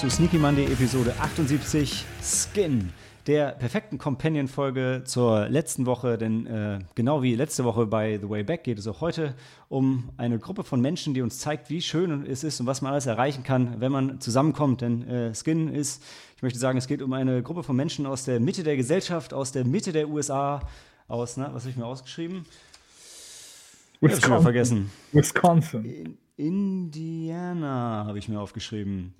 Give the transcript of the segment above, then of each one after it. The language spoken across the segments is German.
Zu Sneaky Monday Episode 78 Skin, der perfekten Companion-Folge zur letzten Woche. Denn äh, genau wie letzte Woche bei The Way Back geht es auch heute um eine Gruppe von Menschen, die uns zeigt, wie schön es ist und was man alles erreichen kann, wenn man zusammenkommt. Denn äh, Skin ist, ich möchte sagen, es geht um eine Gruppe von Menschen aus der Mitte der Gesellschaft, aus der Mitte der USA, aus, na, was habe ich mir ausgeschrieben? Wisconsin. Ich habe vergessen. Wisconsin. In Indiana habe ich mir aufgeschrieben.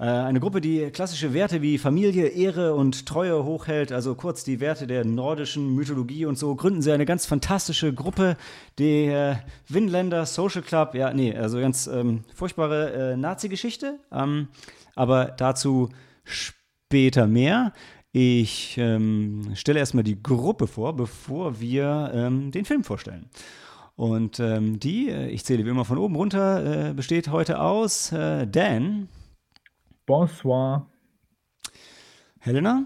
Äh, eine Gruppe, die klassische Werte wie Familie, Ehre und Treue hochhält, also kurz die Werte der nordischen Mythologie und so, gründen sie eine ganz fantastische Gruppe, der Winländer Social Club. Ja, nee, also ganz ähm, furchtbare äh, Nazi-Geschichte, ähm, aber dazu später mehr. Ich ähm, stelle erstmal die Gruppe vor, bevor wir ähm, den Film vorstellen. Und ähm, die, äh, ich zähle wie immer von oben runter, äh, besteht heute aus äh, Dan. Bonsoir. Helena.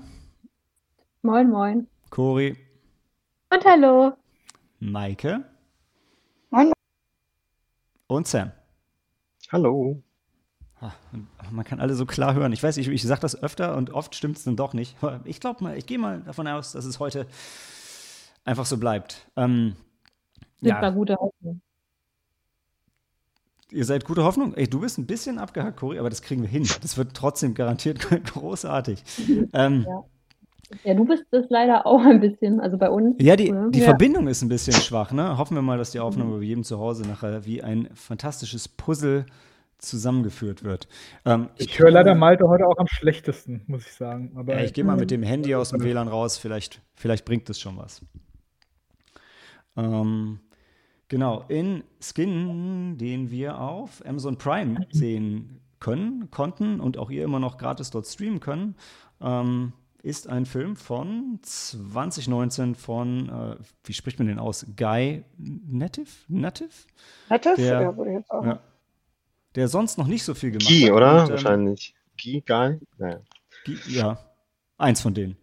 Moin, moin. Cori. Und hallo. Maike. Moin. Und Sam. Hallo. Man kann alle so klar hören. Ich weiß, ich, ich sage das öfter und oft stimmt es dann doch nicht. Ich glaube mal, ich gehe mal davon aus, dass es heute einfach so bleibt. Ähm, ja. gute Hoffnung. Ihr seid gute Hoffnung? Ey, du bist ein bisschen abgehackt, Cory, aber das kriegen wir hin. Das wird trotzdem garantiert großartig. Ähm, ja. ja. du bist das leider auch ein bisschen, also bei uns. Ja, die, die ja. Verbindung ist ein bisschen schwach, ne? Hoffen wir mal, dass die Aufnahme mhm. bei jedem zu Hause nachher wie ein fantastisches Puzzle zusammengeführt wird. Ähm, ich, ich höre leider Malte heute auch am schlechtesten, muss ich sagen. Aber ja, ich gehe mal mit dem Handy aus dem WLAN raus, vielleicht, vielleicht bringt es schon was. Ähm, Genau, in Skin, den wir auf Amazon Prime sehen können, konnten und auch ihr immer noch gratis dort streamen können, ähm, ist ein Film von 2019 von, äh, wie spricht man den aus? Guy Native? Native? Native? Der, ja, würde ich jetzt auch. Ja, der sonst noch nicht so viel gemacht Guy, hat. oder? Und, ähm, Wahrscheinlich. Guy, Guy? Naja. Guy, ja, eins von denen.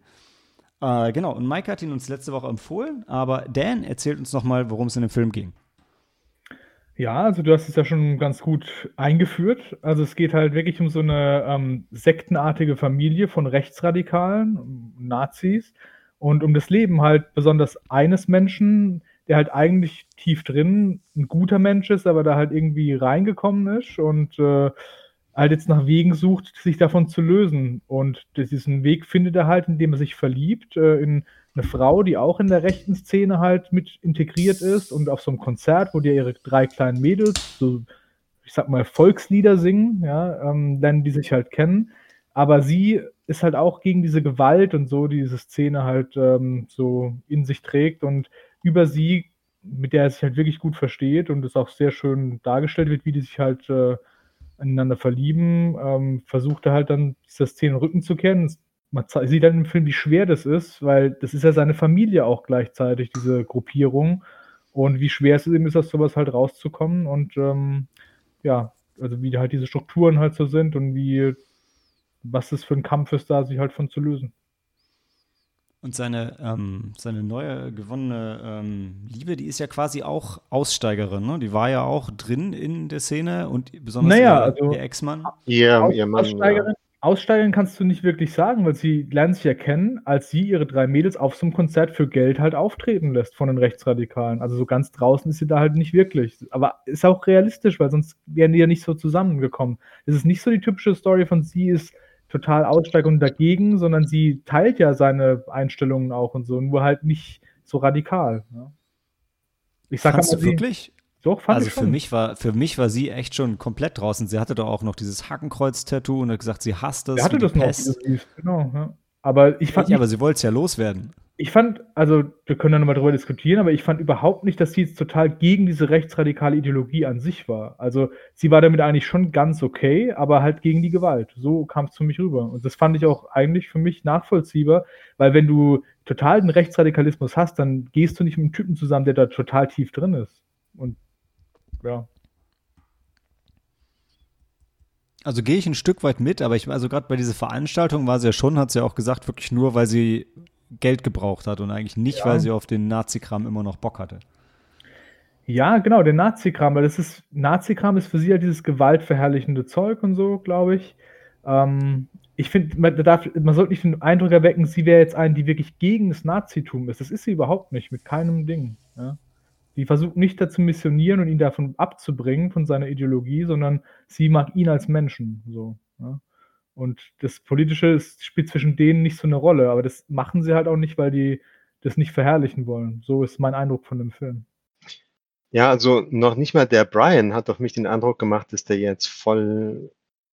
Äh, genau, und Mike hat ihn uns letzte Woche empfohlen, aber Dan erzählt uns nochmal, worum es in dem Film ging. Ja, also du hast es ja schon ganz gut eingeführt. Also es geht halt wirklich um so eine ähm, sektenartige Familie von Rechtsradikalen, Nazis, und um das Leben halt besonders eines Menschen, der halt eigentlich tief drin ein guter Mensch ist, aber da halt irgendwie reingekommen ist und äh, halt jetzt nach Wegen sucht, sich davon zu lösen. Und diesen Weg findet er halt, indem er sich verliebt äh, in eine Frau, die auch in der rechten Szene halt mit integriert ist und auf so einem Konzert, wo die ihre drei kleinen Mädels, so, ich sag mal, Volkslieder singen, ja, ähm, lernen die sich halt kennen. Aber sie ist halt auch gegen diese Gewalt und so, die diese Szene halt ähm, so in sich trägt und über sie, mit der er sich halt wirklich gut versteht und es auch sehr schön dargestellt wird, wie die sich halt äh, ineinander verlieben, ähm, versucht er halt dann dieser Szene Rücken zu kehren. Man sieht dann im Film, wie schwer das ist, weil das ist ja seine Familie auch gleichzeitig, diese Gruppierung. Und wie schwer es ihm ist, aus sowas halt rauszukommen. Und ähm, ja, also wie halt diese Strukturen halt so sind und wie, was das für ein Kampf ist, da sich halt von zu lösen. Und seine, ähm, seine neue gewonnene ähm, Liebe, die ist ja quasi auch Aussteigerin, ne? Die war ja auch drin in der Szene und besonders naja, ihr, also, ihr Ex-Mann. Ihr, ihr Mann. Aussteigerin, ja. Aussteigerin kannst du nicht wirklich sagen, weil sie lernen sich ja kennen, als sie ihre drei Mädels auf so einem Konzert für Geld halt auftreten lässt von den Rechtsradikalen. Also so ganz draußen ist sie da halt nicht wirklich. Aber ist auch realistisch, weil sonst wären die ja nicht so zusammengekommen. Es ist nicht so die typische Story von sie ist total Aussteigung dagegen, sondern sie teilt ja seine Einstellungen auch und so, nur halt nicht so radikal. Ne? Ich sag Fandst du wirklich? Doch, fand also ich schon. für mich war für mich war sie echt schon komplett draußen. Sie hatte doch auch noch dieses Hakenkreuz-Tattoo und hat gesagt, sie hasst das. Sie hatte das Pest. noch, genau. Ja. Aber ich fand. Ja, aber sie wollte es ja loswerden ich fand, also wir können da nochmal drüber diskutieren, aber ich fand überhaupt nicht, dass sie jetzt total gegen diese rechtsradikale Ideologie an sich war. Also sie war damit eigentlich schon ganz okay, aber halt gegen die Gewalt. So kam es für mich rüber. Und das fand ich auch eigentlich für mich nachvollziehbar, weil wenn du total den Rechtsradikalismus hast, dann gehst du nicht mit einem Typen zusammen, der da total tief drin ist. Und ja. Also gehe ich ein Stück weit mit, aber ich, also gerade bei dieser Veranstaltung war sie ja schon, hat sie ja auch gesagt, wirklich nur, weil sie Geld gebraucht hat und eigentlich nicht, ja. weil sie auf den Nazi-Kram immer noch Bock hatte. Ja, genau, der Nazi-Kram, weil das ist, Nazi-Kram ist für sie halt dieses gewaltverherrlichende Zeug und so, glaube ich. Ähm, ich finde, man, darf, man sollte nicht den Eindruck erwecken, sie wäre jetzt eine, die wirklich gegen das Nazitum ist. Das ist sie überhaupt nicht, mit keinem Ding. Ja? Die versucht nicht dazu missionieren und ihn davon abzubringen, von seiner Ideologie, sondern sie mag ihn als Menschen. So, ja? Und das Politische spielt zwischen denen nicht so eine Rolle, aber das machen sie halt auch nicht, weil die das nicht verherrlichen wollen. So ist mein Eindruck von dem Film. Ja, also noch nicht mal der Brian hat auf mich den Eindruck gemacht, dass der jetzt voll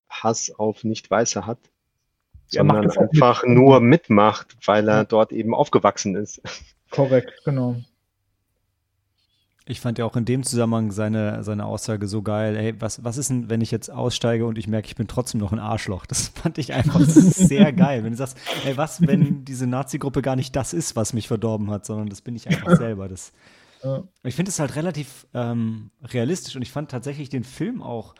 Hass auf Nicht-Weiße hat, macht sondern das auch mit. einfach nur mitmacht, weil er Ja. dort eben aufgewachsen ist. Korrekt, genau. Ich fand ja auch in dem Zusammenhang seine, seine Aussage so geil. Ey, was, was ist denn, wenn ich jetzt aussteige und ich merke, ich bin trotzdem noch ein Arschloch? Das fand ich einfach sehr geil. Wenn du sagst, ey, was, wenn diese Nazi-Gruppe gar nicht das ist, was mich verdorben hat, sondern das bin ich einfach selber. Das, Ja. ich finde es halt relativ ähm, realistisch und ich fand tatsächlich den Film auch,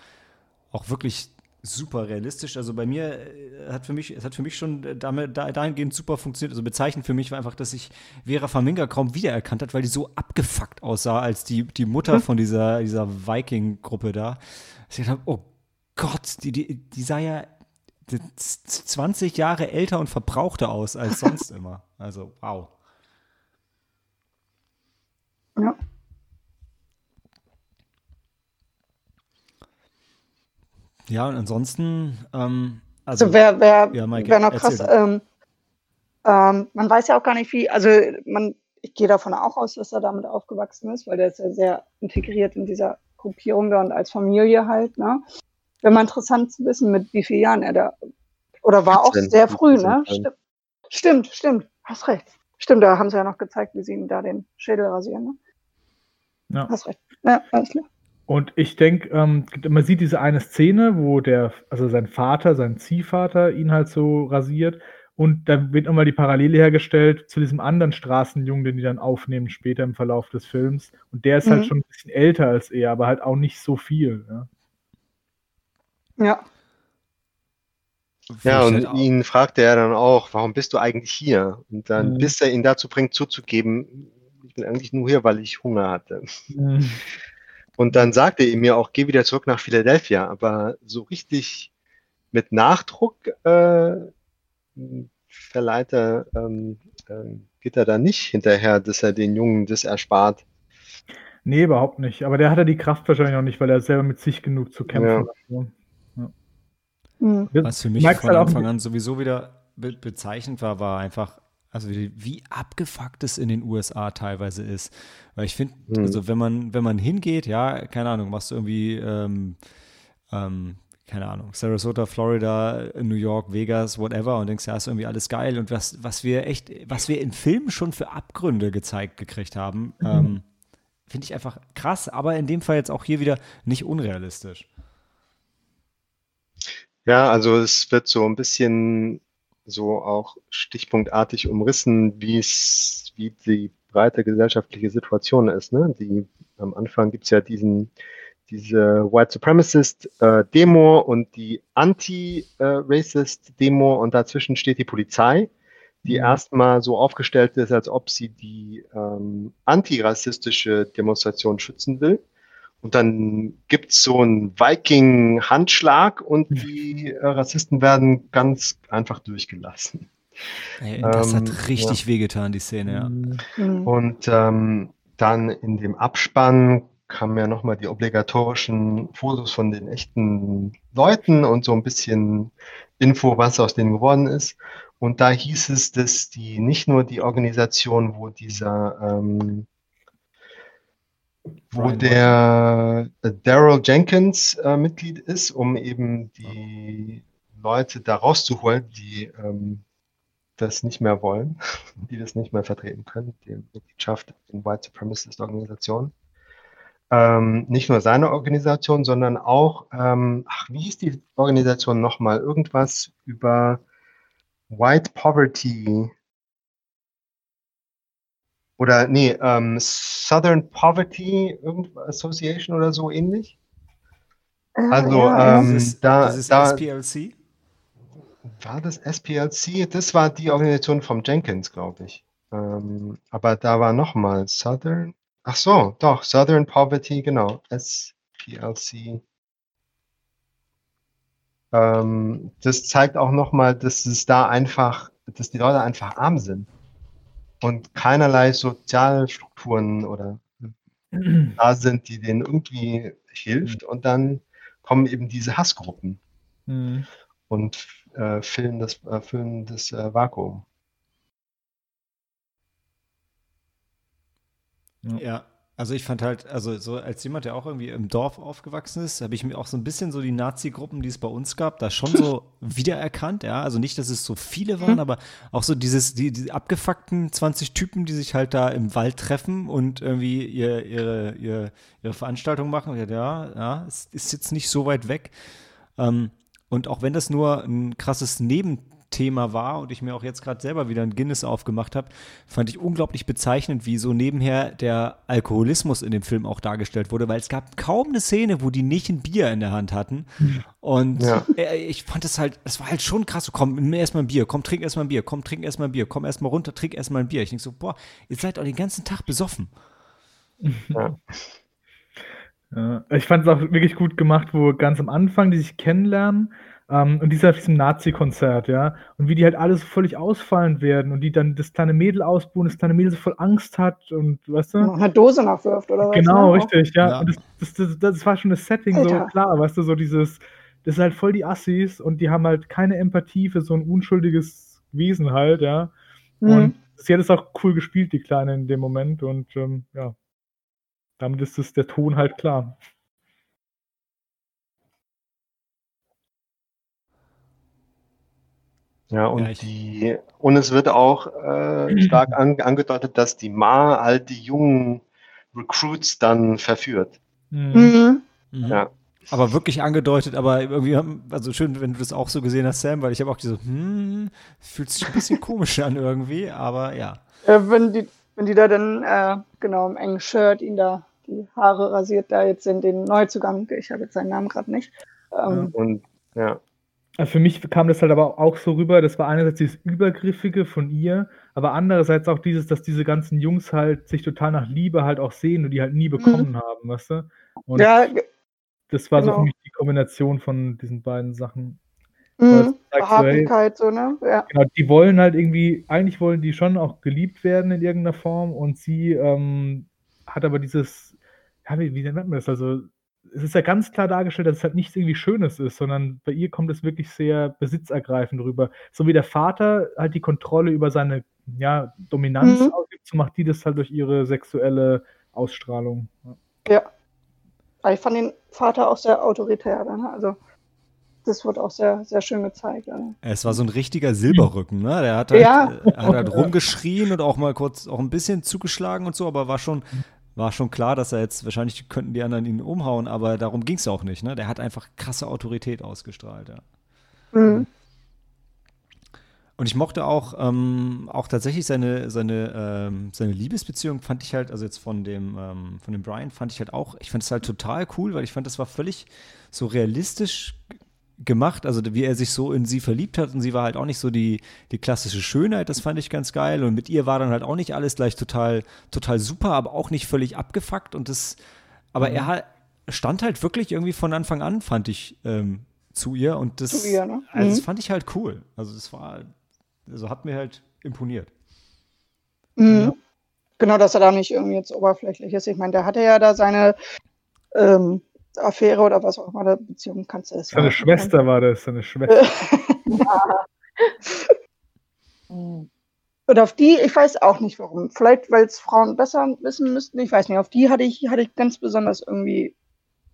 auch wirklich super realistisch. Also bei mir äh, hat für mich, es hat für mich schon äh, damit, da, dahingehend super funktioniert. Also bezeichnend für mich war einfach, dass ich Vera Farminga kaum wiedererkannt hat, weil die so abgefuckt aussah als die, die Mutter von dieser, dieser Viking-Gruppe da. Dass ich gedacht habe, oh Gott, die, die, die sah ja 20 Jahre älter und verbrauchter aus als sonst immer. Also, wow. Ja. Ja, und ansonsten, ähm, also, Also wer, wer, Ja, Maike, wer noch krass, ähm, ähm, man weiß ja auch gar nicht wie, also man, ich gehe davon auch aus, dass er damit aufgewachsen ist, weil der ist ja sehr integriert in dieser Gruppierung da und als Familie halt, ne? Wäre mal interessant zu wissen, mit wie vielen Jahren er da, oder war auch 14, sehr früh, 15 ne? Stimmt, stimmt, stimmt, hast recht. Stimmt, da haben sie ja noch gezeigt, wie sie ihm da den Schädel rasieren, ne? Ja. Hast recht. Ja, alles klar. Und ich denke, ähm, man sieht diese eine Szene, wo der, also sein Vater, sein Ziehvater ihn halt so rasiert. Und da wird nochmal die Parallele hergestellt zu diesem anderen Straßenjungen, den die dann aufnehmen später im Verlauf des Films. Und der ist halt Mhm. schon ein bisschen älter als er, aber halt auch nicht so viel. Ja. Ja, Ja, und halt auch- ihn fragte er dann auch, warum bist du eigentlich hier? Und dann, Mhm. bis er ihn dazu bringt, zuzugeben, ich bin eigentlich nur hier, weil ich Hunger hatte. Mhm. Und dann sagte er mir auch, geh wieder zurück nach Philadelphia. Aber so richtig mit Nachdruck äh, verleiht er, ähm, ähm, geht er da nicht hinterher, dass er den Jungen das erspart. Nee, überhaupt nicht. Aber der hat ja die Kraft wahrscheinlich noch nicht, weil er selber mit sich genug zu kämpfen Ja. hat. Mhm. Ja. Was für mich von halt Anfang an sowieso wieder be bezeichnend war, war einfach, also wie, wie abgefuckt es in den USA teilweise ist. Weil ich finde, Mhm. also wenn man, wenn man hingeht, ja, keine Ahnung, machst du irgendwie, ähm, ähm, keine Ahnung, Sarasota, Florida, New York, Vegas, whatever und denkst, ja, ist irgendwie alles geil. Und was, was wir echt, was wir in Filmen schon für Abgründe gezeigt gekriegt haben, ähm, finde ich einfach krass, aber in dem Fall jetzt auch hier wieder nicht unrealistisch. Ja, also es wird so ein bisschen so auch stichpunktartig umrissen, wie es, wie die breite gesellschaftliche Situation ist. Ne? Die, am Anfang gibt's ja diesen, diese White Supremacist äh, Demo und die Anti-Racist Demo und dazwischen steht die Polizei, die Mhm. erstmal so aufgestellt ist, als ob sie die ähm, antirassistische Demonstration schützen will. Und dann gibt's so einen Viking-Handschlag und die äh, Rassisten werden ganz einfach durchgelassen. Ey, das Ähm, hat richtig wehgetan, die Szene, ja. Mhm. Mhm. Und ähm, dann in dem Abspann kamen ja nochmal die obligatorischen Fotos von den echten Leuten und so ein bisschen Info, was aus denen geworden ist. Und da hieß es, dass die nicht nur die Organisation, wo dieser ähm, wo der äh, Daryl Jenkins äh, Mitglied ist, um eben die Leute da rauszuholen, die ähm, das nicht mehr wollen, die das nicht mehr vertreten können, die Mitgliedschaft in White Supremacist Organisationen. Ähm, nicht nur seine Organisation, sondern auch, ähm, ach, wie hieß die Organisation nochmal? Irgendwas über White Poverty oder nee, ähm, Southern Poverty Association oder so ähnlich. Ah, Also, ja, ja. ähm, Dieses, da- dieses da- SPLC? War das SPLC? Das war die Organisation vom Jenkins, glaube ich. Ähm, aber da war nochmal Southern. Ach so, doch, Southern Poverty, genau. SPLC. ähm, das zeigt auch nochmal, dass es da einfach, dass die Leute einfach arm sind und keinerlei Sozialstrukturen oder da sind, die denen irgendwie hilft und dann kommen eben diese Hassgruppen Mhm. und äh, füllen das, äh, füllen das äh, Vakuum. Ja, also ich fand halt, also so als jemand, der auch irgendwie im Dorf aufgewachsen ist, habe ich mir auch so ein bisschen so die Nazi-Gruppen, die es bei uns gab, da schon so wiedererkannt, ja. Also nicht, dass es so viele waren, aber auch so dieses, die, die abgefuckten 20 Typen, die sich halt da im Wald treffen und irgendwie ihr, ihre, ihre, ihre Veranstaltung machen. Ja, ja, es ist jetzt nicht so weit weg. Ähm, und auch wenn das nur ein krasses Nebenthema war und ich mir auch jetzt gerade selber wieder ein Guinness aufgemacht habe, fand ich unglaublich bezeichnend, wie so nebenher der Alkoholismus in dem Film auch dargestellt wurde, weil es gab kaum eine Szene, wo die nicht ein Bier in der Hand hatten. Und Ja. äh, ich fand es halt, es war halt schon krass. So, komm, nimm erstmal ein Bier, komm, trink erstmal ein Bier, komm, trink erstmal ein Bier, komm erstmal runter, trink erstmal ein Bier. Ich denke so, boah, ihr seid auch den ganzen Tag besoffen. Ja, ich fand es auch wirklich gut gemacht, wo ganz am Anfang die sich kennenlernen ähm, und die sind auf diesem Nazi-Konzert, ja, und wie die halt alles völlig ausfallend werden und die dann das kleine Mädel ausbuhen, das kleine Mädel so voll Angst hat und weißt du? Noch eine Dose nachwirft oder was? Genau, ne? richtig, ja. Ja. Und das, das, das, das war schon das Setting so Alter. klar, weißt du, so dieses, das sind halt voll die Assis und die haben halt keine Empathie für so ein unschuldiges Wesen halt, ja. Mhm. Und sie hat es auch cool gespielt, die Kleine in dem Moment und ähm, ja, damit ist es der Ton halt klar. Ja, und Ja, die, und es wird auch äh, stark an, angedeutet, dass die Ma halt die jungen Recruits dann verführt. Mhm. Mhm. Mhm. Ja. Aber wirklich angedeutet, aber irgendwie, haben- also schön, wenn du das auch so gesehen hast, Sam, weil ich habe auch diese, hm, fühlt sich ein bisschen komisch an irgendwie, aber ja. Äh, wenn, die, wenn die da dann, äh, genau, im engen Shirt ihn da die Haare rasiert, da jetzt in den Neuzugang, ich habe jetzt seinen Namen gerade nicht. Ähm, Und ja, für mich kam das halt aber auch so rüber, das war einerseits dieses Übergriffige von ihr, aber andererseits auch dieses, dass diese ganzen Jungs halt sich total nach Liebe halt auch sehen und die halt nie bekommen haben, weißt du? Und ja, das war so genau. für mich die Kombination von diesen beiden Sachen. Mhm. so, Beharrlichkeit, so, ne? Ja. Genau, die wollen halt irgendwie, eigentlich wollen die schon auch geliebt werden in irgendeiner Form und sie ähm, hat aber dieses, ja, wie, wie nennt man das? Also, es ist ja ganz klar dargestellt, dass es halt nichts irgendwie Schönes ist, sondern bei ihr kommt es wirklich sehr besitzergreifend rüber. So wie der Vater halt die Kontrolle über seine ja, Dominanz Mhm. ausübt, so macht die das halt durch ihre sexuelle Ausstrahlung. Ja. ja. Aber ich fand den Vater auch sehr autoritär, ne? Also, das wird auch sehr, sehr schön gezeigt. Ne? Es war so ein richtiger Silberrücken, ne? Der hat halt, Ja. äh, hat halt rumgeschrien und auch mal kurz auch ein bisschen zugeschlagen und so, aber war schon, war schon klar, dass er jetzt, wahrscheinlich könnten die anderen ihn umhauen, aber darum ging es auch nicht, ne? Der hat einfach krasse Autorität ausgestrahlt, ja. Mhm. Und ich mochte auch, ähm, auch tatsächlich seine, seine, ähm, seine Liebesbeziehung fand ich halt, also jetzt von dem, ähm, von dem Brian fand ich halt auch, ich fand es halt total cool, weil ich fand, das war völlig so realistisch gemacht, also wie er sich so in sie verliebt hat und sie war halt auch nicht so die, die klassische Schönheit, das fand ich ganz geil und mit ihr war dann halt auch nicht alles gleich total, total super, aber auch nicht völlig abgefuckt und das, aber er halt, stand halt wirklich irgendwie von Anfang an, fand ich, ähm, zu ihr und das, ihr, ne? also das Mhm. fand ich halt cool. Also das war, also hat mir halt imponiert. Mhm. Genau, dass er da nicht irgendwie jetzt oberflächlich ist. Ich meine, der hatte ja da seine ähm, Affäre oder was auch immer, der Beziehung kannst du das Seine. Schwester war das, seine Schwester. Und auf die, ich weiß auch nicht warum. Vielleicht, weil es Frauen besser wissen müssten. Ich weiß nicht. Auf die hatte ich, hatte ich ganz besonders irgendwie,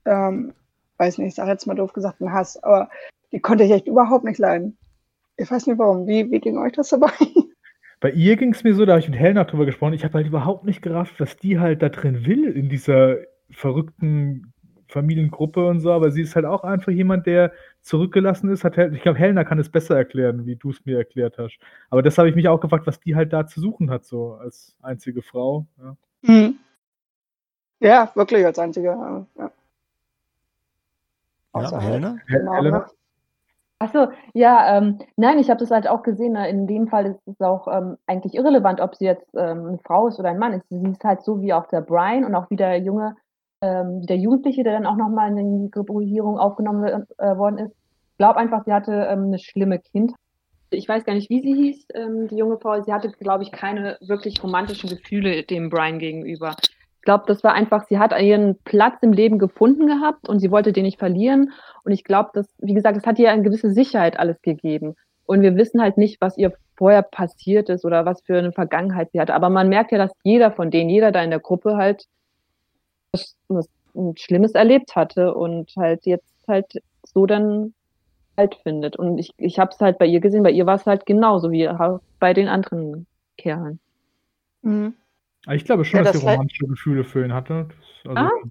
ähm, weiß nicht, ich sage jetzt mal doof gesagt, einen Hass. Aber die konnte ich echt überhaupt nicht leiden. Ich weiß nicht warum. Wie, wie ging euch das dabei? Bei ihr ging es mir so, da habe ich mit Helena drüber gesprochen, ich habe halt überhaupt nicht gerafft, was die halt da drin will in dieser verrückten Familiengruppe und so, aber sie ist halt auch einfach jemand, der zurückgelassen ist. Hat, ich glaube, Helena kann es besser erklären, wie du es mir erklärt hast. Aber das habe ich mich auch gefragt, was die halt da zu suchen hat, so als einzige Frau. Ja. Mhm. Ja, wirklich als einzige. Ja. Ja, Außer Helena? Genau, Helena? Achso, ja, ähm, nein, ich habe das halt auch gesehen. Ne? In dem Fall ist es auch ähm, eigentlich irrelevant, ob sie jetzt ähm, eine Frau ist oder ein Mann ist. Sie ist halt so wie auch der Brian und auch wie der junge, ähm, der Jugendliche, der dann auch nochmal in die Gruppierung aufgenommen äh, worden ist. Glaube einfach, sie hatte ähm, eine schlimme Kindheit. Ich weiß gar nicht, wie sie hieß, ähm, die junge Frau. Sie hatte, glaube ich, keine wirklich romantischen Gefühle dem Brian gegenüber. Ich glaube, das war einfach, sie hat ihren Platz im Leben gefunden gehabt und sie wollte den nicht verlieren. Und ich glaube, dass, wie gesagt, das hat ihr eine gewisse Sicherheit alles gegeben. Und wir wissen halt nicht, was ihr vorher passiert ist oder was für eine Vergangenheit sie hatte. Aber man merkt ja, dass jeder von denen, jeder da in der Gruppe halt was, was Schlimmes erlebt hatte und halt jetzt halt so dann halt findet. Und ich, ich habe es halt bei ihr gesehen, bei ihr war es halt genauso wie bei den anderen Kerlen. Mhm. Ich glaube schon, ja, dass das sie romantische Gefühle für ihn hatte. Das, also, ah?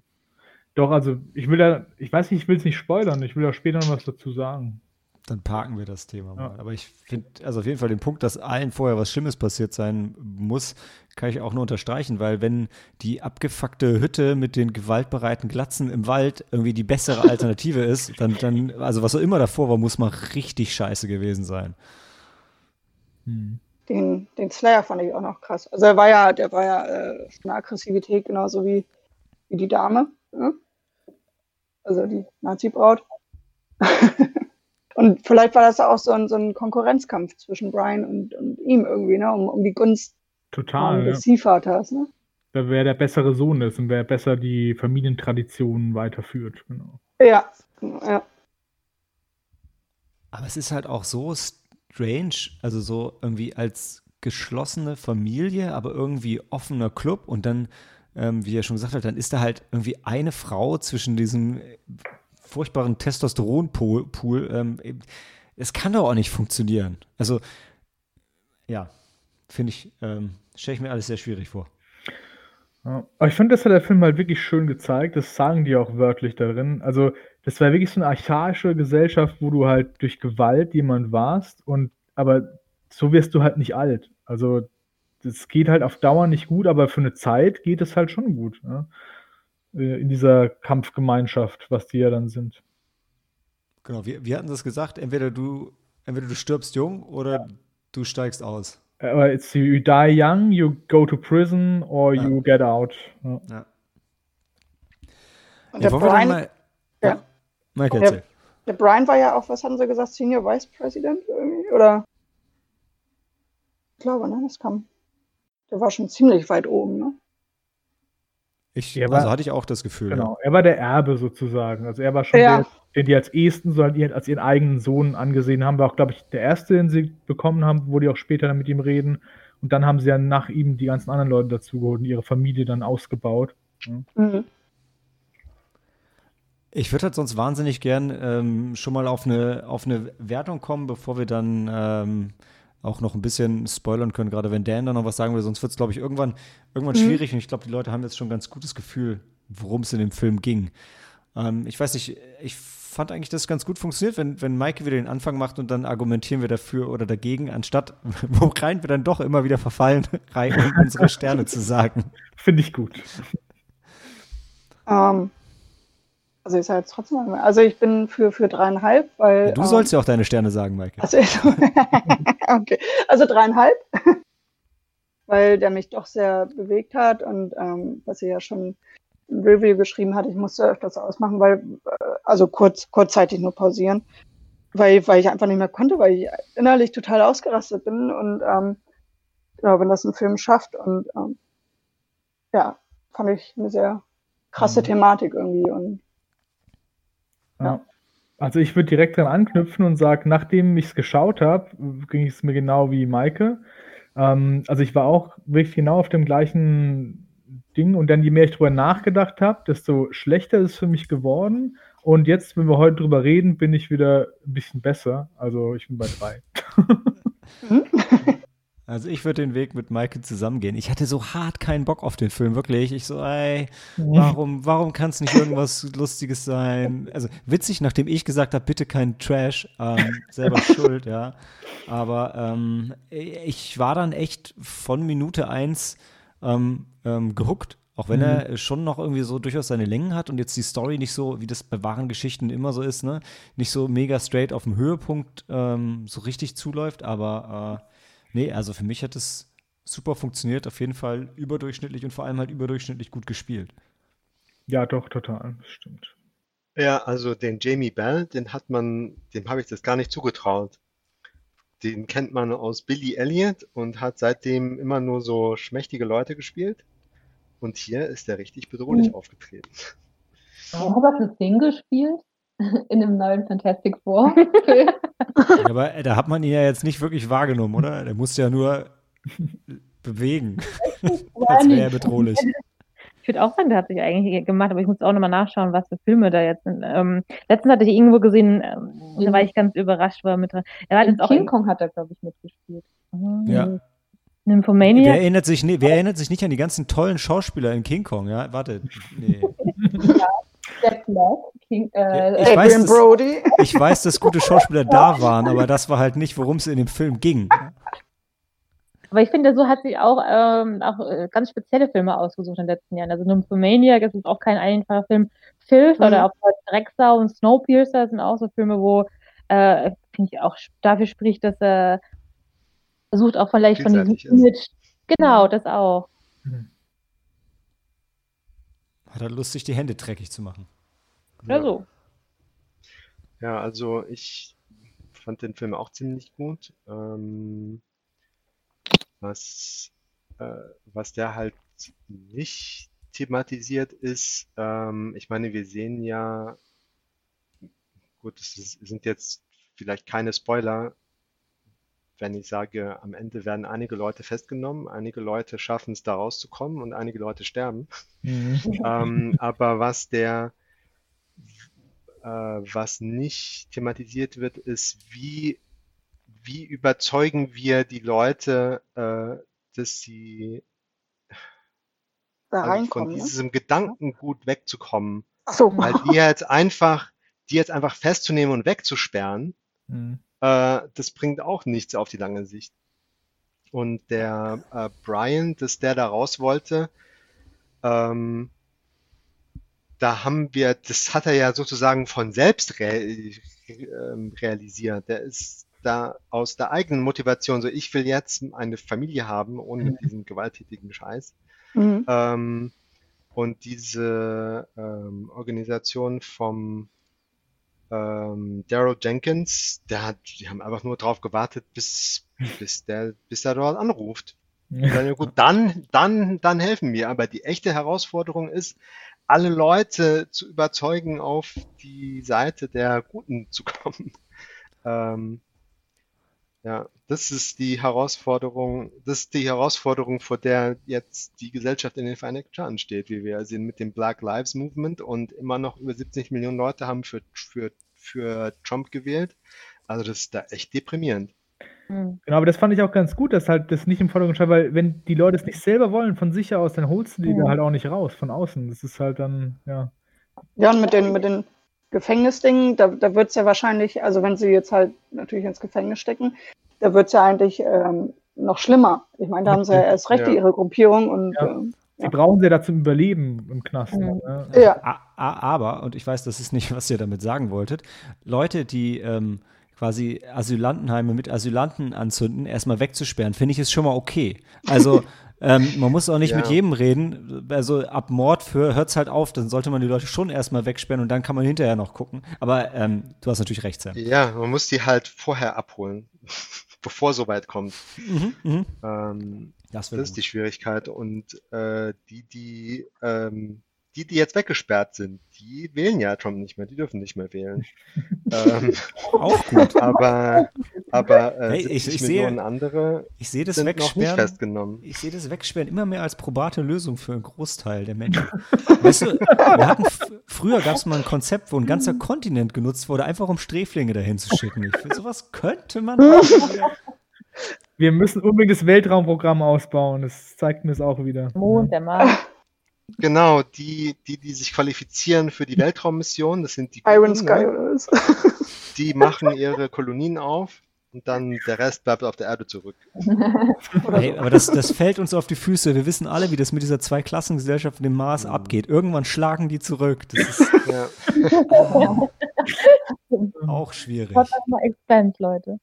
Doch, also ich will ja, ich weiß nicht, ich will es nicht spoilern, ich will ja später noch was dazu sagen. Dann parken wir das Thema mal. Ja. Aber ich finde, also auf jeden Fall den Punkt, dass allen vorher was Schlimmes passiert sein muss, kann ich auch nur unterstreichen, weil wenn die abgefuckte Hütte mit den gewaltbereiten Glatzen im Wald irgendwie die bessere Alternative ist, dann, dann, also was auch immer davor war, muss mal richtig scheiße gewesen sein. Hm. Den, den Slayer fand ich auch noch krass. Also er war ja, der war ja äh, eine Aggressivität, genauso wie, wie die Dame. Ne? Also die Nazi-Braut. Und vielleicht war das auch so ein, so ein Konkurrenzkampf zwischen Brian und, und ihm irgendwie, ne? um, um die Gunst Total, des ja. Ziehvaters. Ne? Wer der bessere Sohn ist und wer besser die Familientraditionen weiterführt. Genau. Ja, ja. Aber es ist halt auch so strange, also so irgendwie als geschlossene Familie, aber irgendwie offener Club und dann, ähm, wie er schon gesagt hat, dann ist da halt irgendwie eine Frau zwischen diesem furchtbaren Testosteronpool, ähm, es kann doch auch nicht funktionieren. Also, ja, finde ich, ähm, stelle ich mir alles sehr schwierig vor. Ja, aber ich finde, das hat der Film halt wirklich schön gezeigt. Das sagen die auch wörtlich darin. Also, das war wirklich so eine archaische Gesellschaft, wo du halt durch Gewalt jemand warst und aber so wirst du halt nicht alt. Also, das geht halt auf Dauer nicht gut, aber für eine Zeit geht es halt schon gut. Ja? Äh, in dieser Kampfgemeinschaft, was die ja dann sind. Genau, wir, wir hatten das gesagt, entweder du, entweder du stirbst jung oder ja. du steigst aus. Aber it's you die young, you go to prison or ja. you get out. Ja. ja. Und der Brian, mal, ja. Michael, der, der, Brian war ja auch, was hatten sie gesagt, Senior Vice President irgendwie? Oder? Ich glaube, ne, das kam. Der war schon ziemlich weit oben? Ich, war, also hatte ich auch das Gefühl. Genau, ja. er war der Erbe sozusagen. Also er war schon ja. der, den die als ehesten, so als ihren eigenen Sohn angesehen haben. War auch, glaube ich, der erste, den sie bekommen haben, wo die auch später dann mit ihm reden. Und dann haben sie ja nach ihm die ganzen anderen Leute dazugeholt und ihre Familie dann ausgebaut. Mhm. Ich würde halt sonst wahnsinnig gern ähm, schon mal auf eine, auf eine Wertung kommen, bevor wir dann ähm, auch noch ein bisschen spoilern können, gerade wenn Dan da noch was sagen will. Sonst wird es, glaube ich, irgendwann, irgendwann mhm. schwierig. Und ich glaube, die Leute haben jetzt schon ein ganz gutes Gefühl, worum es in dem Film ging. Ähm, ich weiß nicht, ich fand eigentlich, dass es ganz gut funktioniert, wenn, wenn Maike wieder den Anfang macht und dann argumentieren wir dafür oder dagegen, anstatt worein wir dann doch immer wieder verfallen, rein um unsere Sterne zu sagen. Finde ich gut. Um, ähm, also ich sage jetzt trotzdem, also ich bin für, für dreieinhalb, weil. Ja, du sollst ähm, ja auch deine Sterne sagen, Maike. Also, okay, also dreieinhalb, weil der mich doch sehr bewegt hat und ähm, was sie ja schon im Review geschrieben hat, ich musste öfters ausmachen, weil, äh, also kurz, kurzzeitig nur pausieren, weil, weil ich einfach nicht mehr konnte, weil ich innerlich total ausgerastet bin und ähm, genau, wenn das ein Film schafft und ähm, ja, fand ich eine sehr krasse mhm. Thematik irgendwie und ja. Also ich würde direkt dran anknüpfen und sage, nachdem ich es geschaut habe, ging es mir genau wie Maike. Ähm, also ich war auch wirklich genau auf dem gleichen Ding und dann je mehr ich drüber nachgedacht habe, desto schlechter ist es für mich geworden. Und jetzt, wenn wir heute drüber reden, bin ich wieder ein bisschen besser. Also ich bin bei drei. Also ich würde den Weg mit Maike zusammengehen. Ich hatte so hart keinen Bock auf den Film, wirklich. Ich so, ey, warum, warum kann es nicht irgendwas Lustiges sein? Also witzig, nachdem ich gesagt habe, bitte kein Trash, ähm, selber schuld, ja. Aber ähm, ich war dann echt von Minute eins ähm, ähm, gehuckt. Auch wenn mhm. er schon noch irgendwie so durchaus seine Längen hat und jetzt die Story nicht so, wie das bei wahren Geschichten immer so ist, ne, nicht so mega straight auf dem Höhepunkt ähm, so richtig zuläuft, aber äh, Nee, also für mich hat es super funktioniert, auf jeden Fall überdurchschnittlich und vor allem halt überdurchschnittlich gut gespielt. Ja, doch, total, das stimmt. Ja, also den Jamie Bell, den hat man, dem habe ich das gar nicht zugetraut. Den kennt man aus Billy Elliot und hat seitdem immer nur so schmächtige Leute gespielt. Und hier ist er richtig bedrohlich Mhm. aufgetreten. Er hat auch The Thing gespielt in dem neuen Fantastic Four aber äh, da hat man ihn ja jetzt nicht wirklich wahrgenommen, oder? Der musste ja nur bewegen, als wäre er bedrohlich. Ich würde auch sagen, der hat sich eigentlich gemacht, aber ich muss auch nochmal nachschauen, was für Filme da jetzt sind. Ähm, letztens hatte ich irgendwo gesehen, ähm, da war ich ganz überrascht, war mit drin. Er hat In jetzt auch King Kong hat er, glaube ich, mitgespielt. in, Ja. Nymphomania. Wer erinnert, sich, wer erinnert sich nicht an die ganzen tollen Schauspieler in King Kong? Ja, warte. Nee. Jack Black, King, äh, Ich weiß, Adrian dass- Brody. Ich weiß, dass gute Schauspieler da waren, aber das war halt nicht, worum es in dem Film ging. Aber ich finde, so hat sich auch, ähm, auch äh, ganz spezielle Filme ausgesucht in den letzten Jahren. Also Nymphomania, das ist auch kein einfacher Film. Filth Mhm. oder auch Drecksau und Snowpiercer sind auch so Filme, wo, äh, finde ich, auch dafür spricht, dass er versucht auch vielleicht von diesem. Image, genau, das auch. Hat er Lust, sich die Hände dreckig zu machen. Oder so. Ja, also ich fand den Film auch ziemlich gut. Ähm, was, äh, was der halt nicht thematisiert ist, ähm, ich meine, wir sehen ja, gut, es sind jetzt vielleicht keine Spoiler, wenn ich sage, am Ende werden einige Leute festgenommen, einige Leute schaffen es da rauszukommen und einige Leute sterben. Mhm. Ähm, aber was der, äh, was nicht thematisiert wird, ist, wie, wie überzeugen wir die Leute, äh, dass sie Da also von. Ne? diesem Gedankengut wegzukommen. Ach so. Weil die jetzt einfach, die jetzt einfach festzunehmen und wegzusperren, Mhm. Äh, das bringt auch nichts auf die lange Sicht. Und der äh, Brian, dass der da raus wollte, ähm, da haben wir, das hat er ja sozusagen von selbst re ähm, realisiert. Der ist da aus der eigenen Motivation, so ich will jetzt eine Familie haben, ohne mit diesem gewalttätigen Scheiß. Mhm. Ähm, und diese ähm, Organisation vom ähm, Daryl Jenkins, der hat, die haben einfach nur drauf gewartet, bis, bis der, bis er dort anruft. Und dann, ja gut, dann, dann, dann helfen wir. Aber die echte Herausforderung ist, alle Leute zu überzeugen, auf die Seite der Guten zu kommen. Ähm, ja, das ist die Herausforderung, das ist die Herausforderung, vor der jetzt die Gesellschaft in den Vereinigten Staaten steht, wie wir sehen mit dem Black Lives Movement und immer noch über 70 Millionen Leute haben für, für, für Trump gewählt. Also das ist da echt deprimierend. Hm. Genau, aber das fand ich auch ganz gut, dass halt das nicht im Vordergrund steht, weil wenn die Leute es nicht selber wollen von sich aus, dann holst du die Ja. da halt auch nicht raus von außen. Das ist halt dann, ja. Ja, und mit den, mit den Gefängnisdingen, da, da wird es ja wahrscheinlich, also wenn sie jetzt halt natürlich ins Gefängnis stecken, da wird es ja eigentlich ähm, noch schlimmer. Ich meine, da haben sie ja erst recht Ja. ihre Gruppierung und Ja. ähm, Sie Ja. brauchen sie ja da zum Überleben im Knast. Mhm. Ne? ja. Aber, und ich weiß, das ist nicht, was ihr damit sagen wolltet, Leute, die ähm, quasi Asylantenheime mit Asylanten anzünden, erstmal wegzusperren, finde ich ist schon mal okay. Also ähm, man muss auch nicht Ja. mit jedem reden. Also ab Mord hört es halt auf, dann sollte man die Leute schon erstmal wegsperren und dann kann man hinterher noch gucken. Aber ähm, du hast natürlich recht, Sam. Ja, man muss die halt vorher abholen, bevor so weit kommt. Mhm, mhm. Ähm, Das das ist die Schwierigkeit. Und äh, die, die, ähm, die, die jetzt weggesperrt sind, die wählen ja Trump nicht mehr, die dürfen nicht mehr wählen. ähm, auch gut. aber aber äh, Hey, ich- 70 ich sehe- Millionen andere Ich sehe das sind noch nicht Wegsperren. festgenommen. Ich sehe das Wegsperren immer mehr als probate Lösung für einen Großteil der Menschen. weißt du, wir hatten früher gab es mal ein Konzept, wo ein ganzer Kontinent genutzt wurde, einfach um Sträflinge dahin zu schicken. Ich finde, sowas könnte man wieder. Wir müssen unbedingt das Weltraumprogramm ausbauen. Das zeigt mir es auch wieder. Mond, der Mars. Genau, die, die, die sich qualifizieren für die Weltraummission, das sind die Iron Guten, Sky ne? oder was? Die machen ihre Kolonien auf und dann der Rest bleibt auf der Erde zurück. Hey, aber das, das fällt uns auf die Füße. Wir wissen alle, wie das mit dieser Zweiklassengesellschaft dem Mars abgeht. Irgendwann schlagen die zurück. Das ist Ja. auch schwierig. Sei mal Expense, Leute.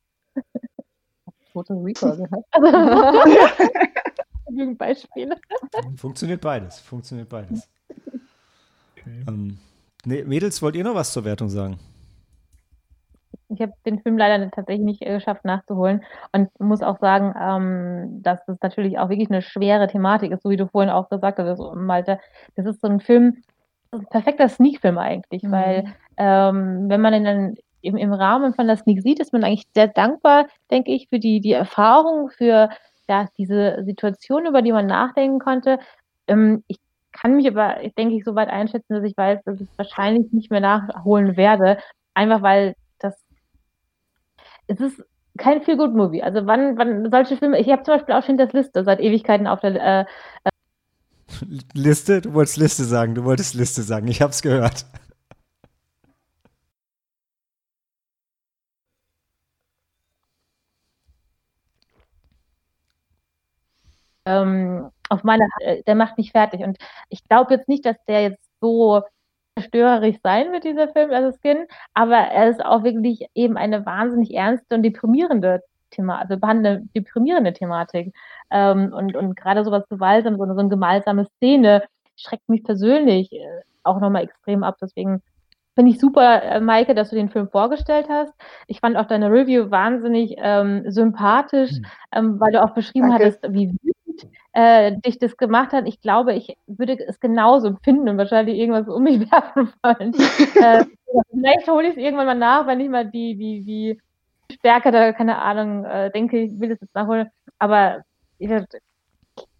Total Recall gehört. Genügend Beispiele. Funktioniert beides. Funktioniert beides. Okay. Ähm, Nee, Mädels, wollt ihr noch was zur Wertung sagen? Ich habe den Film leider tatsächlich nicht äh, geschafft nachzuholen und muss auch sagen, ähm, dass das natürlich auch wirklich eine schwere Thematik ist, so wie du vorhin auch gesagt hast, Malte. Das ist so ein Film, ein perfekter Sneak-Film eigentlich, mhm. weil ähm, wenn man ihn dann im, im Rahmen von der Sneak sieht, ist man eigentlich sehr dankbar, denke ich, für die, die Erfahrung, für ja, diese Situation, über die man nachdenken konnte. Ähm, ich kann mich aber, denke ich, so weit einschätzen, dass ich weiß, dass ich es wahrscheinlich nicht mehr nachholen werde. Einfach weil das, es ist kein feel good movie Also wann, wann solche Filme, ich habe zum Beispiel auch schon das Liste seit Ewigkeiten auf der äh Liste? Du wolltest Liste sagen, du wolltest Liste sagen, ich habe es gehört. Ähm, auf meiner, äh, der macht mich fertig. Und ich glaube jetzt nicht, dass der jetzt so zerstörerisch sein wird, dieser Film, also Skin, aber er ist auch wirklich eben eine wahnsinnig ernste und deprimierende Thema, also behandelt deprimierende Thematik. Ähm, und, und gerade sowas Gewaltsames, so eine gemeinsame Szene schreckt mich persönlich äh, auch nochmal extrem ab. Deswegen finde ich super, äh, Maike, dass du den Film vorgestellt hast. Ich fand auch deine Review wahnsinnig ähm, sympathisch, hm. ähm, weil du auch beschrieben Danke. hattest, wie äh, dich das gemacht hat. Ich glaube, ich würde es genauso empfinden und wahrscheinlich irgendwas um mich werfen wollen. äh, vielleicht hole ich es irgendwann mal nach, wenn ich mal die, die, die Stärke da, keine Ahnung, äh, denke, ich will es jetzt nachholen. Aber ich,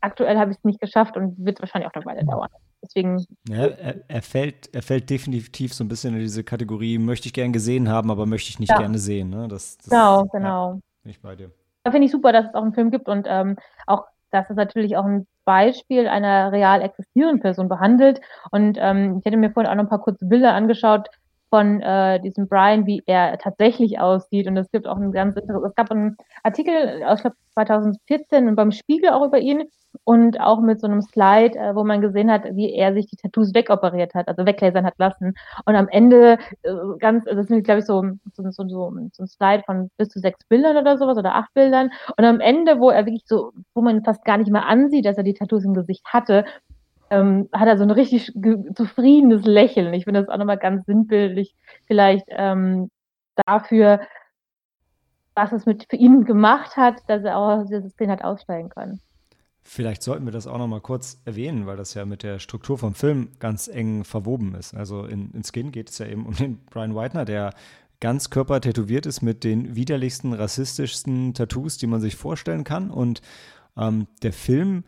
aktuell habe ich es nicht geschafft und wird wahrscheinlich auch noch weiter dauern. Deswegen. Ja, er, er, fällt, er fällt definitiv so ein bisschen in diese Kategorie, möchte ich gern gesehen haben, aber möchte ich nicht ja. gerne sehen. Ne? Das, das, genau, genau. Ja, bin ich bei dir. Da finde ich super, dass es auch einen Film gibt und ähm, auch dass es natürlich auch ein Beispiel einer real existierenden Person behandelt. Und ähm, ich hätte mir vorhin auch noch ein paar kurze Bilder angeschaut von äh, diesem Brian, wie er tatsächlich aussieht. Und es gibt auch ein ganz es gab einen Artikel aus 2014 beim Spiegel auch über ihn, und auch mit so einem Slide, äh, wo man gesehen hat, wie er sich die Tattoos wegoperiert hat, also weglasern hat lassen. Und am Ende äh, ganz, das ist glaube ich so, so, so, so, ein Slide von bis zu sechs Bildern oder sowas oder acht Bildern. Und am Ende, wo er wirklich so, wo man fast gar nicht mehr ansieht, dass er die Tattoos im Gesicht hatte, ähm, hat er so ein richtig zufriedenes Lächeln. Ich finde das auch nochmal ganz sinnbildlich vielleicht ähm, dafür, was es mit für ihn gemacht hat, dass er auch aus dieser Szene hat aussteigen können. Vielleicht sollten wir das auch noch mal kurz erwähnen, weil das ja mit der Struktur vom Film ganz eng verwoben ist. Also in, in Skin geht es ja eben um den Brian Whitener, der ganz körper tätowiert ist mit den widerlichsten, rassistischsten Tattoos, die man sich vorstellen kann. Und ähm, der Film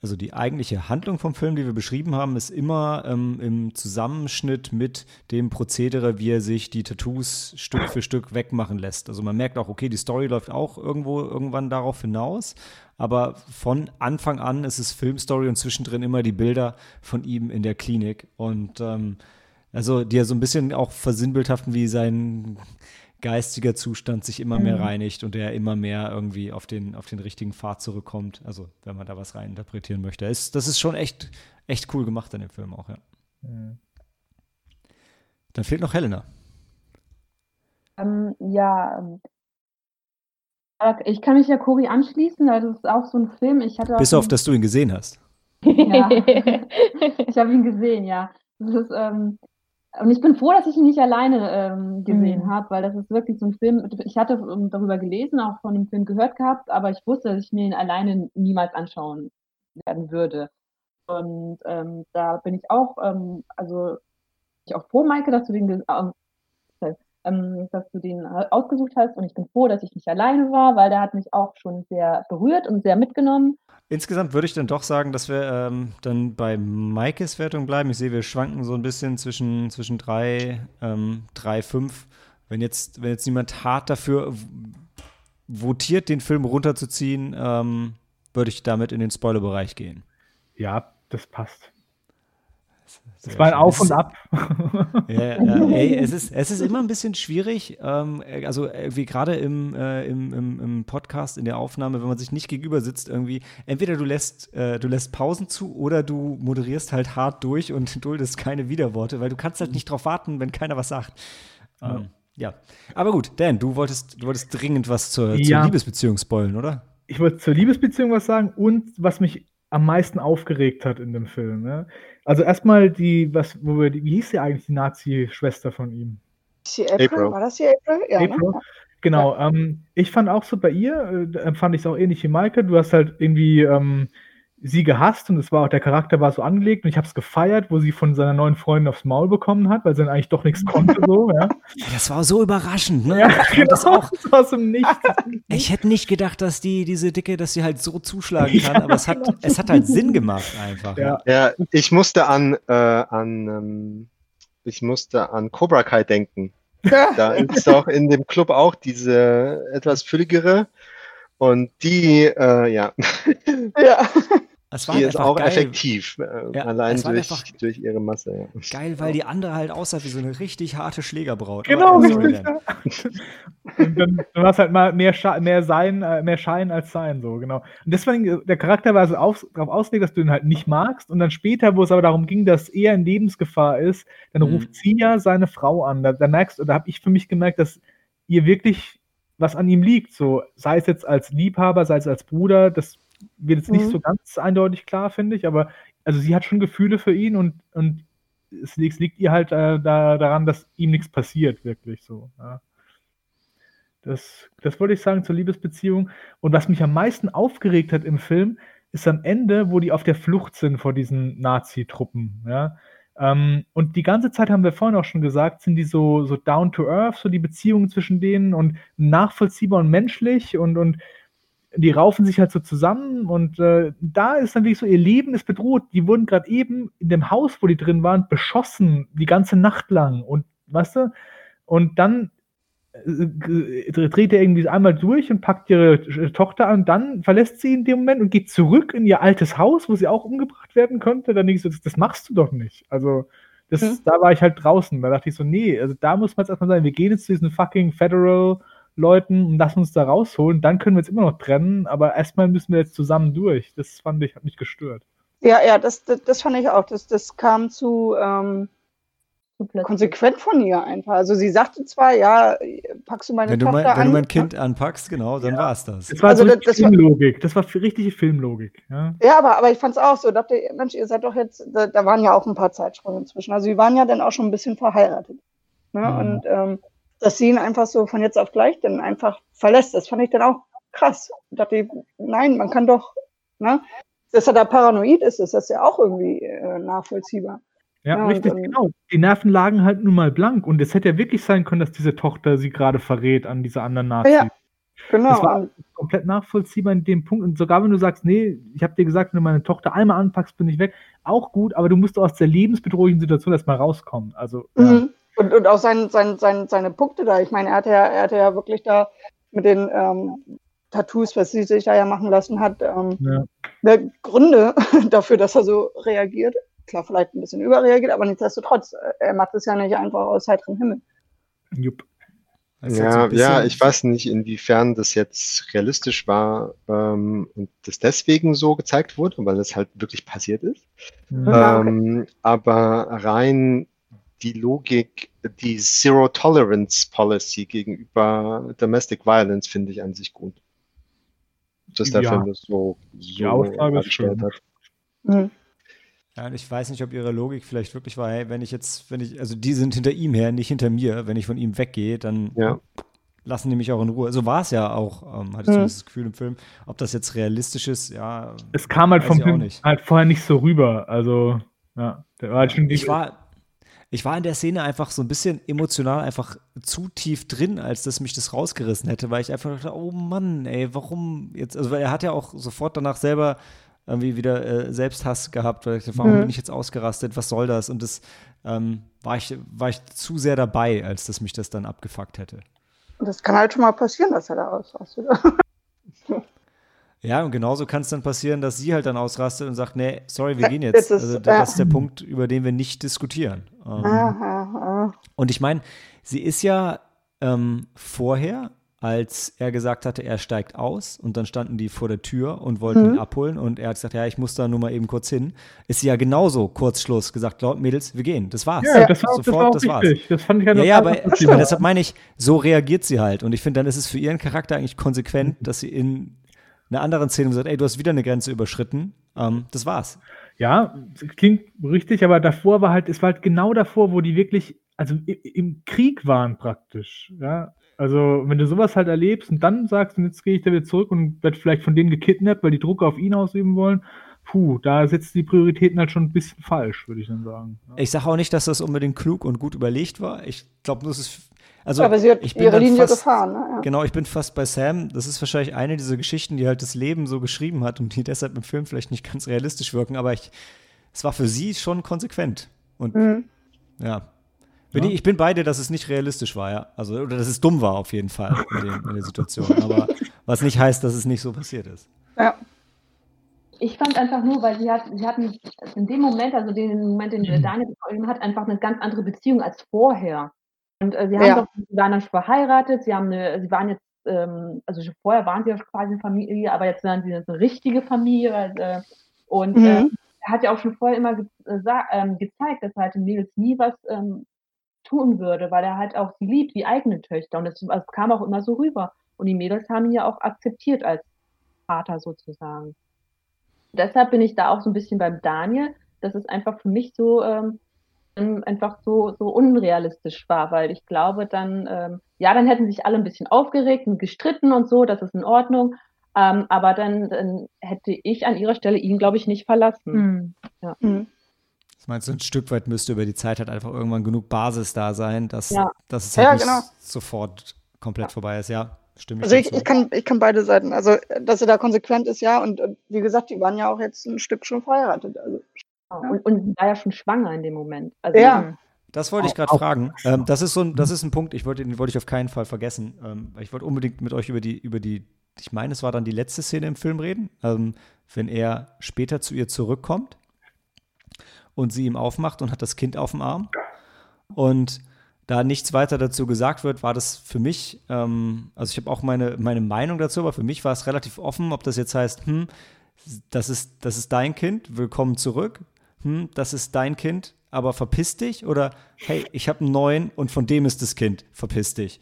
also die eigentliche Handlung vom Film, die wir beschrieben haben, ist immer ähm, im Zusammenschnitt mit dem Prozedere, wie er sich die Tattoos Stück für Stück wegmachen lässt. Also man merkt auch, okay, die Story läuft auch irgendwo irgendwann darauf hinaus, aber von Anfang an ist es Filmstory und zwischendrin immer die Bilder von ihm in der Klinik und ähm, also die ja so ein bisschen auch versinnbildhaften, wie sein geistiger Zustand sich immer mehr mhm. reinigt und er immer mehr irgendwie auf den, auf den richtigen Pfad zurückkommt. Also, wenn man da was reininterpretieren möchte. Ist, das ist schon echt, echt cool gemacht in dem Film auch, ja. Mhm. Dann fehlt noch Helena. Ähm, ja, ähm, ich kann mich ja Cory anschließen, also das ist auch so ein Film. Ich hatte Bis auf, dass du ihn gesehen hast. ja, ich habe ihn gesehen, ja. Das ist, ähm, und ich bin froh, dass ich ihn nicht alleine ähm, gesehen mhm. habe, weil das ist wirklich so ein Film. Ich hatte darüber gelesen, auch von dem Film gehört gehabt, aber ich wusste, dass ich mir ihn alleine niemals anschauen werden würde. Und ähm, da bin ich auch, ähm, also ich auch froh, Maike, dass du den, äh, ähm, dass du den ausgesucht hast. Und ich bin froh, dass ich nicht alleine war, weil der hat mich auch schon sehr berührt und sehr mitgenommen. Insgesamt würde ich dann doch sagen, dass wir ähm, dann bei Maikes Wertung bleiben. Ich sehe, wir schwanken so ein bisschen zwischen, zwischen drei, ähm, drei, fünf. Wenn jetzt, wenn jetzt niemand hart dafür votiert, den Film runterzuziehen, ähm, würde ich damit in den Spoilerbereich gehen. Ja, das passt. Es war ein Auf und Ab. Ja, ja, ey, es ist, es ist immer ein bisschen schwierig, ähm, also wie gerade im, äh, im, im, im, Podcast, in der Aufnahme, wenn man sich nicht gegenüber sitzt, irgendwie, entweder du lässt, äh, du lässt Pausen zu oder du moderierst halt hart durch und duldest keine Widerworte, weil du kannst halt nicht drauf warten, wenn keiner was sagt. Ähm, ja. ja. Aber gut, Dan, du wolltest, du wolltest dringend was zur, ja. zur Liebesbeziehung spoilen, oder? Ich wollte zur Liebesbeziehung was sagen und was mich am meisten aufgeregt hat in dem Film. Ne? Also erstmal die, was, wo wir, wie hieß sie eigentlich, die Nazi-Schwester von ihm? Die April? April. War das die April? Ja, April. Ne? Genau, ähm, ich fand auch so bei ihr, äh, fand ich es auch ähnlich wie Maike. Du hast halt irgendwie ähm, sie gehasst und es war auch, der Charakter war so angelegt und ich habe es gefeiert, wo sie von seiner neuen Freundin aufs Maul bekommen hat, weil sie dann eigentlich doch nichts konnte, so, ja. Das war so überraschend, ne? Ja, ich fand das genau, auch. das war dem Nichts. Ich hätte nicht gedacht, dass die, diese Dicke, dass sie halt so zuschlagen kann, Ja, aber es hat, genau. es hat halt Sinn gemacht einfach. Ja. Ja, ich musste an, äh, an ähm, ich musste an Cobra Kai denken. Da ist doch in dem Club auch diese etwas fülligere. Und die, äh, ja, ja. Es war die ist einfach auch geil. effektiv. Äh, Ja, allein durch, durch ihre Masse. Ja. Geil, weil die andere halt aussah wie so eine richtig harte Schlägerbraut. Genau, richtig. Ja. Und dann, war es halt mal mehr, mehr sein, äh, mehr Schein als sein, so, genau. Und deswegen, der Charakter war so auf, darauf ausgelegt, dass du ihn halt nicht magst. Und dann später, wo es aber darum ging, dass er in Lebensgefahr ist, dann Mhm. ruft sie ja seine Frau an. Da, da merkst du, da habe ich für mich gemerkt, dass ihr wirklich was an ihm liegt. So, sei es jetzt als Liebhaber, sei es als Bruder, das wird jetzt nicht Mhm. so ganz eindeutig klar, finde ich, aber also sie hat schon Gefühle für ihn und, und es liegt, liegt ihr halt äh, da, daran, dass ihm nichts passiert, wirklich so. Ja. Das, das wollte ich sagen zur Liebesbeziehung. Und was mich am meisten aufgeregt hat im Film, ist am Ende, wo die auf der Flucht sind vor diesen Nazi-Truppen. Ja? Ähm, und die ganze Zeit haben wir vorhin auch schon gesagt, sind die so, so down to earth, so die Beziehungen zwischen denen und nachvollziehbar und menschlich und, und die raufen sich halt so zusammen und äh, da ist dann wirklich so, ihr Leben ist bedroht. Die wurden gerade eben in dem Haus, wo die drin waren, beschossen, die ganze Nacht lang. Und weißt du, und dann äh, dreht er irgendwie einmal durch und packt ihre äh, Tochter an, dann verlässt sie in dem Moment und geht zurück in ihr altes Haus, wo sie auch umgebracht werden könnte. Dann denke ich so, das, das machst du doch nicht. Also, das, Hm. da war ich halt draußen. Da dachte ich so, nee, also da muss man jetzt erstmal sagen, wir gehen jetzt zu diesen fucking Federal Leuten und lassen uns da rausholen, dann können wir jetzt immer noch trennen, aber erstmal müssen wir jetzt zusammen durch. Das fand ich, hat mich gestört. Ja, ja, das, das, das fand ich auch. Das, das kam zu ähm, konsequent von ihr einfach. Also sie sagte zwar, ja, packst du meine Wenn du, Tochter mein, wenn an? du mein Kind anpackst, genau, dann Ja. war's das. Das war Also so das- richtig das war- Filmlogik. Das war für richtige Filmlogik. Ja. Ja, aber, aber ich fand es auch so. Dachte, Mensch, ihr seid doch jetzt, da, da waren ja auch ein paar Zeitsprünge inzwischen. Also sie waren ja dann auch schon ein bisschen verheiratet. Ne? Mhm. Und ähm, dass sie ihn einfach so von jetzt auf gleich dann einfach verlässt, das fand ich dann auch krass. Ich dachte, nein, man kann doch, ne? Dass er da paranoid ist, ist das ja auch irgendwie äh, nachvollziehbar. Ja, Ja, richtig, und genau. Die Nerven lagen halt nun mal blank und es hätte ja wirklich sein können, dass diese Tochter sie gerade verrät an diese anderen Nazis. Ja. Genau. Das war komplett nachvollziehbar in dem Punkt. Und sogar wenn du sagst, nee, ich habe dir gesagt, wenn du meine Tochter einmal anpackst, bin ich weg, auch gut, aber du musst aus der lebensbedrohlichen Situation erstmal rauskommen. Also, ja. Mhm. und, und auch sein, sein, sein, seine Punkte da. Ich meine, er hatte ja, er hatte ja wirklich da mit den ähm, Tattoos, was sie sich da ja machen lassen hat, ähm, Ja. ne, Gründe dafür, dass er so reagiert. Klar, vielleicht ein bisschen überreagiert, aber nichtsdestotrotz, äh, er macht es ja nicht einfach aus heiterem Himmel. Jupp. Das ist halt so Ja, ja, ich weiß nicht, inwiefern das jetzt realistisch war ähm, und das deswegen so gezeigt wurde, weil es halt wirklich passiert ist. Okay. Ähm, aber rein die Logik, die Zero Tolerance Policy gegenüber Domestic Violence finde ich an sich gut. Dass der Ja. Film das so, Die so schön. hat. Mhm. Ja, und ich weiß nicht, ob ihre Logik vielleicht wirklich war, hey, wenn ich jetzt, wenn ich, also die sind hinter ihm her, nicht hinter mir, wenn ich von ihm weggehe, dann Ja. lassen die mich auch in Ruhe. So war es ja auch, ähm, hatte ich Mhm. zumindest das Gefühl im Film. Ob das jetzt realistisch ist, ja. Es kam halt vom Film nicht. halt vorher nicht so rüber. Also, ja, der war halt schon Ich war, ich war in der Szene einfach so ein bisschen emotional einfach zu tief drin, als dass mich das rausgerissen hätte, weil ich einfach dachte, oh Mann, ey, warum jetzt? Also, weil er hat ja auch sofort danach selber irgendwie wieder äh, Selbsthass gehabt, weil ich dachte, warum Mhm. bin ich jetzt ausgerastet? Was soll das? Und das ähm, war, ich, war ich zu sehr dabei, als dass mich das dann abgefuckt hätte. Und das kann halt schon mal passieren, dass er da ausrastet. Ja, und genauso kann es dann passieren, dass sie halt dann ausrastet und sagt, nee, sorry, wir Ja, gehen jetzt also, ja. das ist der Punkt, über den wir nicht diskutieren. Ähm, Aha, aha. Und ich meine, sie ist ja ähm, vorher, als er gesagt hatte, er steigt aus und dann standen die vor der Tür und wollten Mhm. ihn abholen und er hat gesagt, ja, ich muss da nur mal eben kurz hin, ist sie ja genauso kurz Schluss gesagt, Leute, Mädels, wir gehen, das war's. Ja, das war, das war auch das war's. Das fand ich Ja, ja, total aber, deshalb meine ich, so reagiert sie halt. Und ich finde, dann ist es für ihren Charakter eigentlich konsequent, dass sie in einer anderen Szene sagt, ey, du hast wieder eine Grenze überschritten, Ähm, das war's. Ja, klingt richtig, aber davor war halt, es war halt genau davor, wo die wirklich, also im Krieg waren praktisch. Ja, also wenn du sowas halt erlebst und dann sagst, und jetzt gehe ich da wieder zurück und werde vielleicht von denen gekidnappt, weil die Druck auf ihn ausüben wollen, puh, da setzen die Prioritäten halt schon ein bisschen falsch, würde ich dann sagen. Ja. Ich sage auch nicht, dass das unbedingt klug und gut überlegt war. Ich glaube, das ist also aber sie hat ich bin ihre Linie fast, gefahren. Ne? Ja. Genau, ich bin fast bei Sam. Das ist wahrscheinlich eine dieser Geschichten, die halt das Leben so geschrieben hat und die deshalb im Film vielleicht nicht ganz realistisch wirken, aber ich, es war für sie schon konsequent. Und Mhm. ja. Bin Ja. Ich, ich bin bei dir, dass es nicht realistisch war, ja. Also, oder dass es dumm war auf jeden Fall in, dem, in der Situation. Aber was nicht heißt, dass es nicht so passiert ist. Ja. Ich fand einfach nur, weil sie, hat, sie hatten in dem Moment, also den Moment, den Mhm. Daniel beschrieben hat, einfach eine ganz andere Beziehung als vorher. Und äh, sie haben Ja. doch, sie waren dann schon verheiratet, sie haben eine, sie waren jetzt, ähm, also schon vorher waren sie ja quasi eine Familie, aber jetzt waren sie eine richtige Familie. also, Äh, und Mhm. äh, er hat ja auch schon vorher immer ge äh, ähm, gezeigt, dass er halt den Mädels nie was ähm, tun würde, weil er halt auch sie liebt, wie eigene Töchter. Und das, das kam auch immer so rüber. Und die Mädels haben ihn ja auch akzeptiert als Vater sozusagen. Deshalb bin ich da auch so ein bisschen beim Daniel, dass es einfach für mich so ähm, einfach so, so unrealistisch war, weil ich glaube dann, ähm, ja, dann hätten sich alle ein bisschen aufgeregt und gestritten und so, das ist in Ordnung. Ähm, aber dann, dann hätte ich an ihrer Stelle ihn, glaube ich, nicht verlassen. Hm. Mhm. Das meinst du, ein Stück weit müsste über die Zeit halt einfach irgendwann genug Basis da sein, dass, Ja. dass es halt Ja, nicht genau. sofort komplett vorbei ist. Ja, stimme ich Also ich, ich, kann, ich kann beide Seiten. Also, dass er da konsequent ist, ja. Und, und wie gesagt, die waren ja auch jetzt ein Stück schon verheiratet. Also. Und, und war ja schon schwanger in dem Moment. Also, Ja. Das wollte ich gerade fragen. Ähm, das, ist so ein, das ist ein Punkt, ich wollte, den wollte ich auf keinen Fall vergessen. Ähm, ich wollte unbedingt mit euch über die, über die, ich meine, es war dann die letzte Szene im Film reden, ähm, wenn er später zu ihr zurückkommt und sie ihm aufmacht und hat das Kind auf dem Arm. Und da nichts weiter dazu gesagt wird, war das für mich, ähm, also ich habe auch meine, meine Meinung dazu, aber für mich war es relativ offen, ob das jetzt heißt, hm, das ist, das ist dein Kind, willkommen zurück, hm, das ist dein Kind, aber verpiss dich oder hey, ich habe einen neuen und von dem ist das Kind, verpiss dich.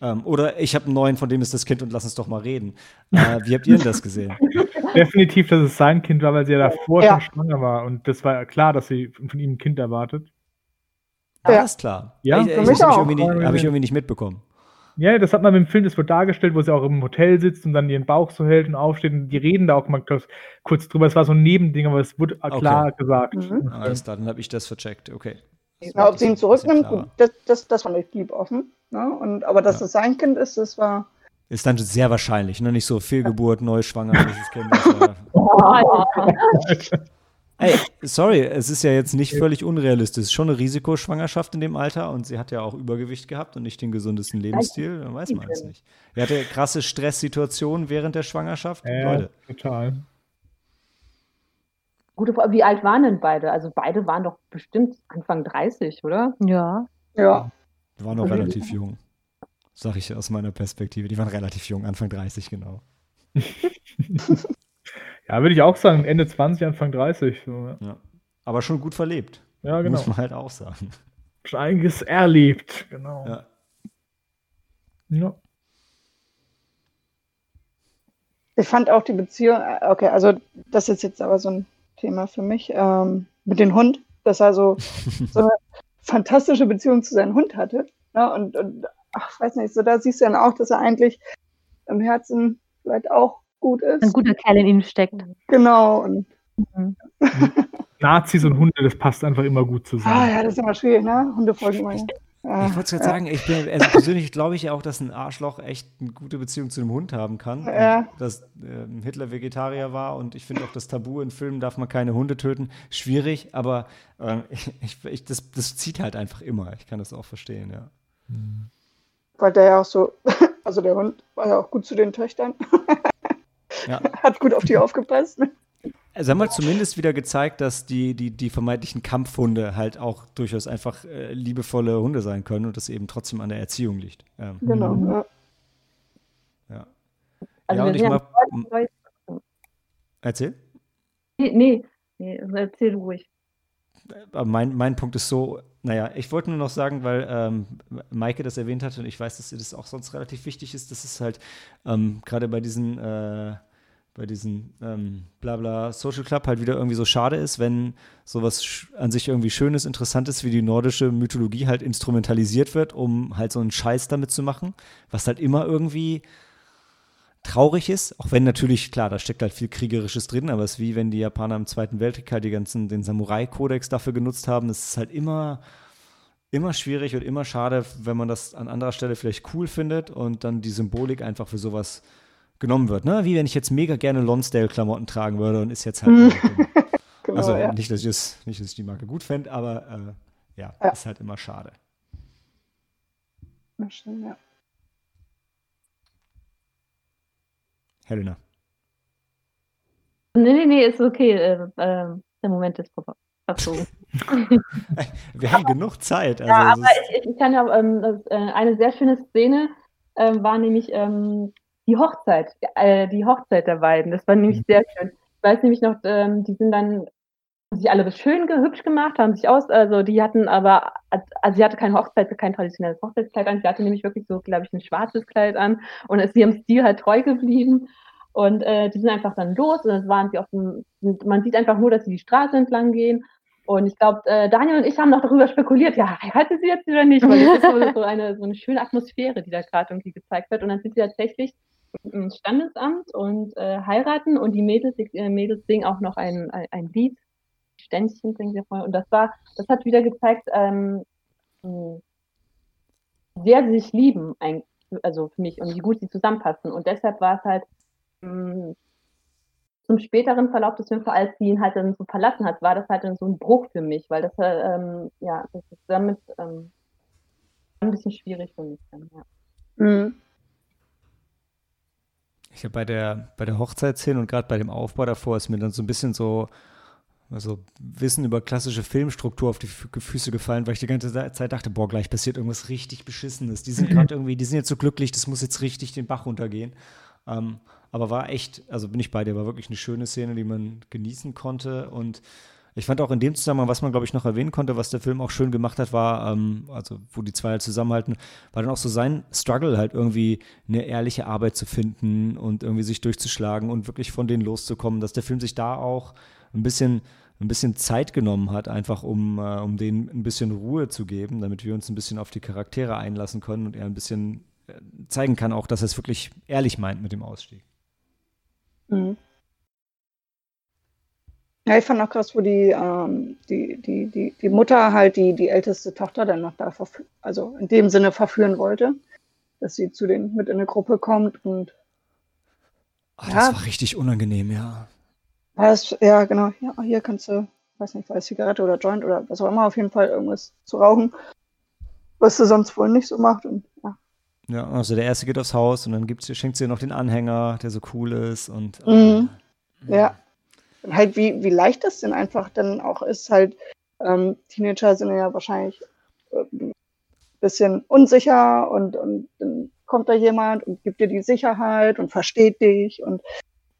Ähm, oder ich habe einen neuen, von dem ist das Kind und lass uns doch mal reden. Äh, wie habt ihr denn das gesehen? Definitiv, dass es sein Kind war, weil sie ja davor Ja. schon schwanger war. Und das war ja klar, dass sie von ihm ein Kind erwartet. War Ja. das klar? Ja, ich, ich, das habe ich, auch. irgendwie nicht- hab ich irgendwie nicht mitbekommen. Ja, das hat man im Film, das wird dargestellt, wo sie auch im Hotel sitzt und dann ihren Bauch so hält und aufsteht. Und die reden da auch mal kurz, kurz drüber. Es war so ein Nebending, aber es wurde klar gesagt. Mhm. Alles klar, dann habe ich das vercheckt. Okay. Das ja, war ob sie ihn zurücknimmt, gut, das, das, das fand ich blieb offen. Ne? Und, aber dass Ja. es sein Kind ist, das war. Ist dann sehr wahrscheinlich, ne? Nicht so Fehlgeburt, neuschwanger, dieses Kind. Das, äh, Ey, sorry, es ist ja jetzt nicht völlig unrealistisch. Es ist schon eine Risikoschwangerschaft in dem Alter und sie hat ja auch Übergewicht gehabt und nicht den gesundesten Lebensstil. Dann weiß man es nicht. Er hatte krasse Stresssituationen während der Schwangerschaft. Ja, Leute, total. Gute Frage, wie alt waren denn beide? Also beide waren doch bestimmt Anfang 30, oder? Ja. Ja. die waren noch Also- relativ jung. Sag ich aus meiner Perspektive. Die waren relativ jung, Anfang 30, genau. Ja, würde ich auch sagen, Ende 20, Anfang 30. So, ja. Aber schon gut verlebt. ja, genau. Muss man halt auch sagen. Schon einiges erlebt. Genau. Ja. Ja. Ich fand auch die Beziehung, äh, okay, also das ist jetzt aber so ein Thema für mich, ähm, mit dem Hund, dass er so, so eine fantastische Beziehung zu seinem Hund hatte. Ne? Und, und ach, weiß nicht, so da siehst du dann auch, dass er eigentlich im Herzen vielleicht auch gut ist. Ein guter Kerl in ihm steckt. Genau. Und, Nazis und Hunde, das passt einfach immer gut ah zusammen. ja, das ist immer schwierig, ne? Hunde folgen immer. Ich wollte gerade sagen, ich bin, also persönlich glaube ich ja auch, dass ein Arschloch echt eine gute Beziehung zu einem Hund haben kann. Ja. Dass ähm, Hitler Vegetarier war und ich finde auch das Tabu in Filmen darf man keine Hunde töten. Schwierig, aber ähm, ich, ich, das, das zieht halt einfach immer. Ich kann das auch verstehen, ja. Weil der ja auch so, also der Hund war ja auch gut zu den Töchtern. Ja. Hat gut auf die aufgepasst. Also haben wir zumindest wieder gezeigt, dass die, die, die vermeintlichen Kampfhunde halt auch durchaus einfach äh, liebevolle Hunde sein können und das eben trotzdem an der Erziehung liegt. Ähm, Genau. Ja. ja. Also ja, und ich neu- Erzähl. Nee, nee, nee, erzähl ruhig. Aber mein, mein Punkt ist so, naja, ich wollte nur noch sagen, weil ähm, Maike das erwähnt hat und ich weiß, dass ihr das auch sonst relativ wichtig ist, dass es halt ähm, gerade bei diesen äh, bei diesem ähm, Blabla Social Club halt wieder irgendwie so schade ist, wenn sowas an sich irgendwie Schönes, Interessantes wie die nordische Mythologie halt instrumentalisiert wird, um halt so einen Scheiß damit zu machen, was halt immer irgendwie traurig ist, auch wenn natürlich, klar, da steckt halt viel Kriegerisches drin, aber es ist wie wenn die Japaner im Zweiten Weltkrieg halt die ganzen, den Samurai-Kodex dafür genutzt haben. Es ist halt immer, immer schwierig und immer schade, wenn man das an anderer Stelle vielleicht cool findet und dann die Symbolik einfach für sowas genommen wird. Ne? Wie wenn ich jetzt mega gerne Lonsdale-Klamotten tragen würde und ist jetzt halt. genau, also ja. nicht, dass ich es, nicht, dass ich die Marke gut fände, aber äh, ja, ja, ist halt immer schade. Na schön, ja. Helena. Nee, nee, nee, ist okay. Äh, äh, der Moment ist vorbei. Wir haben genug Zeit. Also ja, aber ich, ich, kann ja, ähm, das, äh, eine sehr schöne Szene ähm, war nämlich ähm, die Hochzeit, äh, die Hochzeit der beiden. Das war nämlich mhm. sehr schön. Ich weiß nämlich noch, ähm, die sind dann sich alle schön hübsch gemacht, haben sich aus, also die hatten aber, also sie hatte keine Hochzeit, kein traditionelles Hochzeitskleid an, sie hatte nämlich wirklich so, glaube ich, ein schwarzes Kleid an und ist ihrem Stil halt treu geblieben. Und äh, die sind einfach dann los und dann waren sie auf dem, man sieht einfach nur, dass sie die Straße entlang gehen. Und ich glaube, äh, Daniel und ich haben noch darüber spekuliert, ja, heiraten sie jetzt oder nicht? Weil das ist so, so, eine, so eine schöne Atmosphäre, die da gerade irgendwie gezeigt wird. Und dann sind sie tatsächlich ins Standesamt und äh, heiraten und die Mädels, die, äh, Mädels singen auch noch ein, ein, ein Lied. Ständchen singen sie vorher. Und das war, das hat wieder gezeigt, ähm, sehr sich lieben, also für mich, und wie gut sie zusammenpassen. Und deshalb war es halt mh, zum späteren Verlauf des Films, als sie ihn halt dann so verlassen hat, war das halt dann so ein Bruch für mich, weil das, ähm, ja, das ist damit ähm, ein bisschen schwierig für mich dann, ja. Mhm. Ich habe bei der, bei der Hochzeitsszene und gerade bei dem Aufbau davor ist mir dann so ein bisschen so also Wissen über klassische Filmstruktur auf die Füße gefallen, weil ich die ganze Zeit dachte, boah, gleich passiert irgendwas richtig Beschissenes. Die sind gerade irgendwie, die sind jetzt so glücklich, das muss jetzt richtig den Bach runtergehen. Ähm, aber war echt, also bin ich bei dir, war wirklich eine schöne Szene, die man genießen konnte und ich fand auch in dem Zusammenhang, was man, glaube ich, noch erwähnen konnte, was der Film auch schön gemacht hat, war, ähm, also wo die zwei halt zusammenhalten, war dann auch so sein Struggle, halt irgendwie eine ehrliche Arbeit zu finden und irgendwie sich durchzuschlagen und wirklich von denen loszukommen, dass der Film sich da auch ein bisschen, ein bisschen Zeit genommen hat, einfach um, äh, um denen ein bisschen Ruhe zu geben, damit wir uns ein bisschen auf die Charaktere einlassen können und er ein bisschen äh, zeigen kann auch, dass er es wirklich ehrlich meint mit dem Ausstieg. Mhm. Ja, ich fand auch krass, wo die, ähm, die, die, die, die Mutter halt die, die älteste Tochter dann noch da also in dem Sinne verführen wollte, dass sie zu denen mit in eine Gruppe kommt und Ach, ja, das war richtig unangenehm, ja. Das, ja, genau. Ja, hier kannst du, weiß nicht, weiß Zigarette oder Joint oder was auch immer, auf jeden Fall irgendwas zu rauchen, was du sonst wohl nicht so macht. Und, ja. ja, also der erste geht aufs Haus und dann gibt's, schenkt sie noch den Anhänger, der so cool ist und. Mhm. Äh, ja und halt wie, wie leicht das denn einfach dann auch ist, halt, ähm, Teenager sind ja wahrscheinlich äh, ein bisschen unsicher und, und dann kommt da jemand und gibt dir die Sicherheit und versteht dich und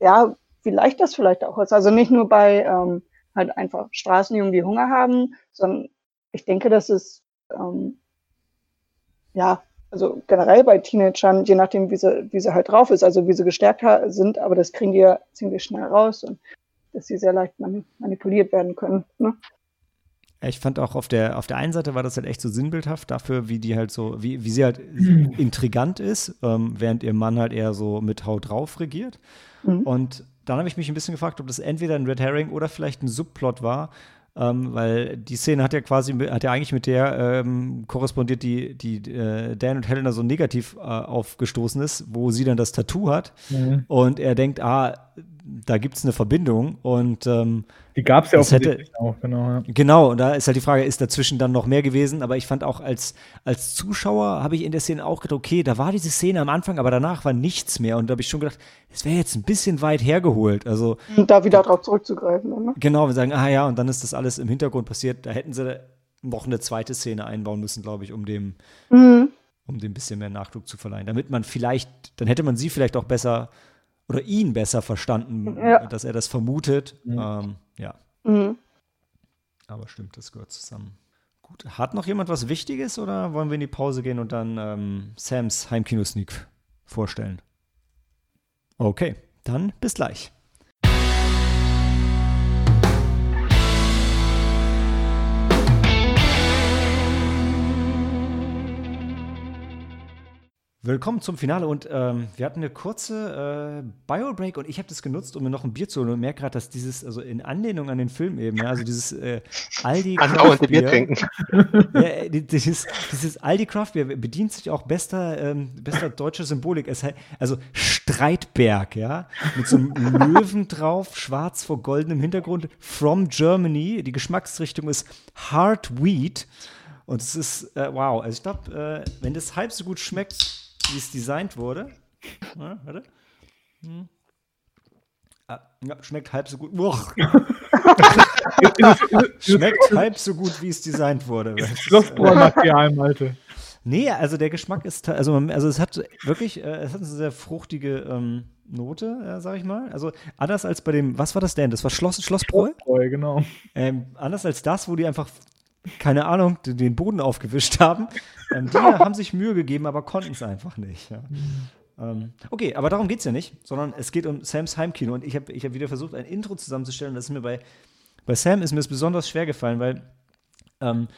ja, wie leicht das vielleicht auch ist. Also nicht nur bei ähm, halt einfach Straßenjungen, die Hunger haben, sondern ich denke, dass es ähm, ja, also generell bei Teenagern, je nachdem, wie sie, wie sie halt drauf ist, also wie sie gestärkt sind, aber das kriegen die ja ziemlich schnell raus. Und dass sie sehr leicht manipuliert werden können. Ne? Ich fand auch auf der, auf der einen Seite war das halt echt so sinnbildhaft dafür, wie die halt so, wie, wie sie halt mhm. intrigant ist, ähm, während ihr Mann halt eher so mit Haut drauf regiert. Mhm. Und dann habe ich mich ein bisschen gefragt, ob das entweder ein Red Herring oder vielleicht ein Subplot war, ähm, weil die Szene hat ja quasi, hat ja eigentlich mit der ähm, korrespondiert, die, die äh, Dan und Helena so negativ äh, aufgestoßen ist, wo sie dann das Tattoo hat und und er denkt, ah, da gibt es eine Verbindung und ähm, die gab es ja hätte, auch, genau. Ja. Genau, und da ist halt die Frage, ist dazwischen dann noch mehr gewesen? Aber ich fand auch als, als Zuschauer habe ich in der Szene auch gedacht, okay, da war diese Szene am Anfang, aber danach war nichts mehr. Und da habe ich schon gedacht, es wäre jetzt ein bisschen weit hergeholt. Also und da wieder drauf zurückzugreifen. Ne? Genau, wir sagen, ah ja, und dann ist das alles im Hintergrund passiert. Da hätten sie noch eine zweite Szene einbauen müssen, glaube ich, um dem, mhm. um dem ein bisschen mehr Nachdruck zu verleihen. Damit man vielleicht, dann hätte man sie vielleicht auch besser oder ihn besser verstanden, ja. dass er das vermutet. Mhm. Ähm, ja. Mhm. Aber stimmt, das gehört zusammen. Gut. Hat noch jemand was Wichtiges oder wollen wir in die Pause gehen und dann ähm, Sams Heimkino-Sneak vorstellen? Okay, Dann bis gleich. Willkommen zum Finale und ähm, wir hatten eine kurze äh, Bio-Break und ich habe das genutzt, um mir noch ein Bier zu holen und merke gerade, dass dieses, also in Anlehnung an den Film eben, ja, also dieses äh, Aldi Andauernd Bier trinken. Ja, dieses, dieses Aldi Craft Beer bedient sich auch bester, ähm, bester deutscher Symbolik. Es also Streitberg, ja, mit so einem Löwen drauf, schwarz vor goldenem Hintergrund, from Germany. Die Geschmacksrichtung ist Hard Wheat. Und es ist, äh, wow, also ich glaube, äh, wenn das halb so gut schmeckt, wie es designt wurde. Ja, warte. Hm. Ah, ja, schmeckt halb so gut. schmeckt halb so gut, wie es designt wurde. Schlossbräumaterial, Malte. Nee, also der Geschmack ist, also, also es hat wirklich, äh, es hat eine sehr fruchtige ähm, Note, ja, sag ich mal. Also anders als bei dem, was war das denn? Das war Schloss, Schlossbräu? Schlossbräu, genau. Ähm, anders als das, wo die einfach keine Ahnung, den Boden aufgewischt haben. Ähm, die haben sich Mühe gegeben, aber konnten es einfach nicht. Ja. Ähm, okay, aber darum geht es ja nicht, sondern es geht um Sams Heimkino. Und ich habe ich hab wieder versucht, ein Intro zusammenzustellen. Das ist mir bei, bei Sam ist mir es besonders schwer gefallen, weil ähm,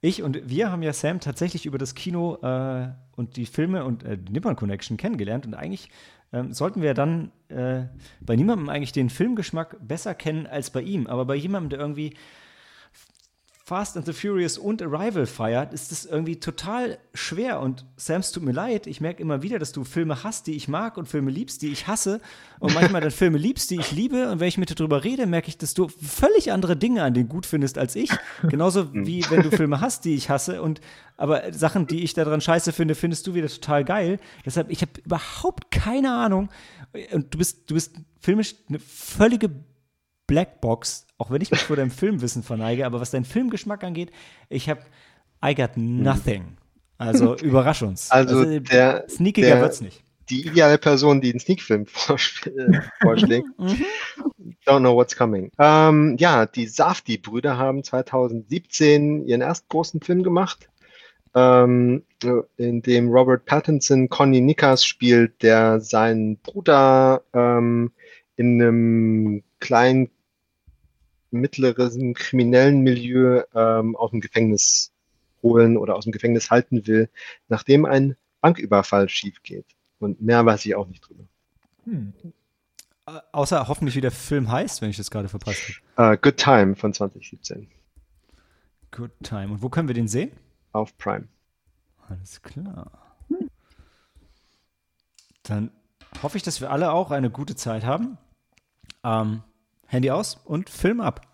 ich und wir haben ja Sam tatsächlich über das Kino äh, und die Filme und äh, die Nippon Connection kennengelernt. Und eigentlich ähm, sollten wir dann äh, bei niemandem eigentlich den Filmgeschmack besser kennen als bei ihm. Aber bei jemandem, der irgendwie Fast and the Furious und Arrival feiert, ist es irgendwie total schwer. Und Sams tut mir leid, ich merke immer wieder, dass du Filme hast, die ich mag und Filme liebst, die ich hasse. Und manchmal dann Filme liebst, die ich liebe. Und wenn ich mit dir drüber rede, merke ich, dass du völlig andere Dinge an denen gut findest als ich. Genauso wie wenn du Filme hast, die ich hasse. Und aber Sachen, die ich daran scheiße finde, findest du wieder total geil. Deshalb, ich habe überhaupt keine Ahnung. Und du bist, du bist filmisch eine völlige Blackbox, auch wenn ich mich vor deinem Filmwissen verneige, aber was deinen Filmgeschmack angeht, ich habe I got nothing. Also überrasch uns. Also, also der, sneakiger der, wird's nicht. Die ideale Person, die einen Sneakfilm äh, vorschlägt. Mhm. Don't know what's coming. Ähm, ja, die Safdie-Brüder haben 2017 ihren ersten großen Film gemacht, ähm, in dem Robert Pattinson Connie Nickers spielt, der seinen Bruder ähm, in einem kleinen mittleren kriminellen Milieu ähm, aus dem Gefängnis holen oder aus dem Gefängnis halten will, nachdem ein Banküberfall schief geht. Und mehr weiß ich auch nicht drüber. Hm. Äh, außer hoffentlich, wie der Film heißt, wenn ich das gerade verpasst habe. Uh, Good Time von 2017. Good Time. Und wo können wir den sehen? Auf Prime. Alles klar. Dann hoffe ich, dass wir alle auch eine gute Zeit haben. Ähm, Handy aus und Film ab.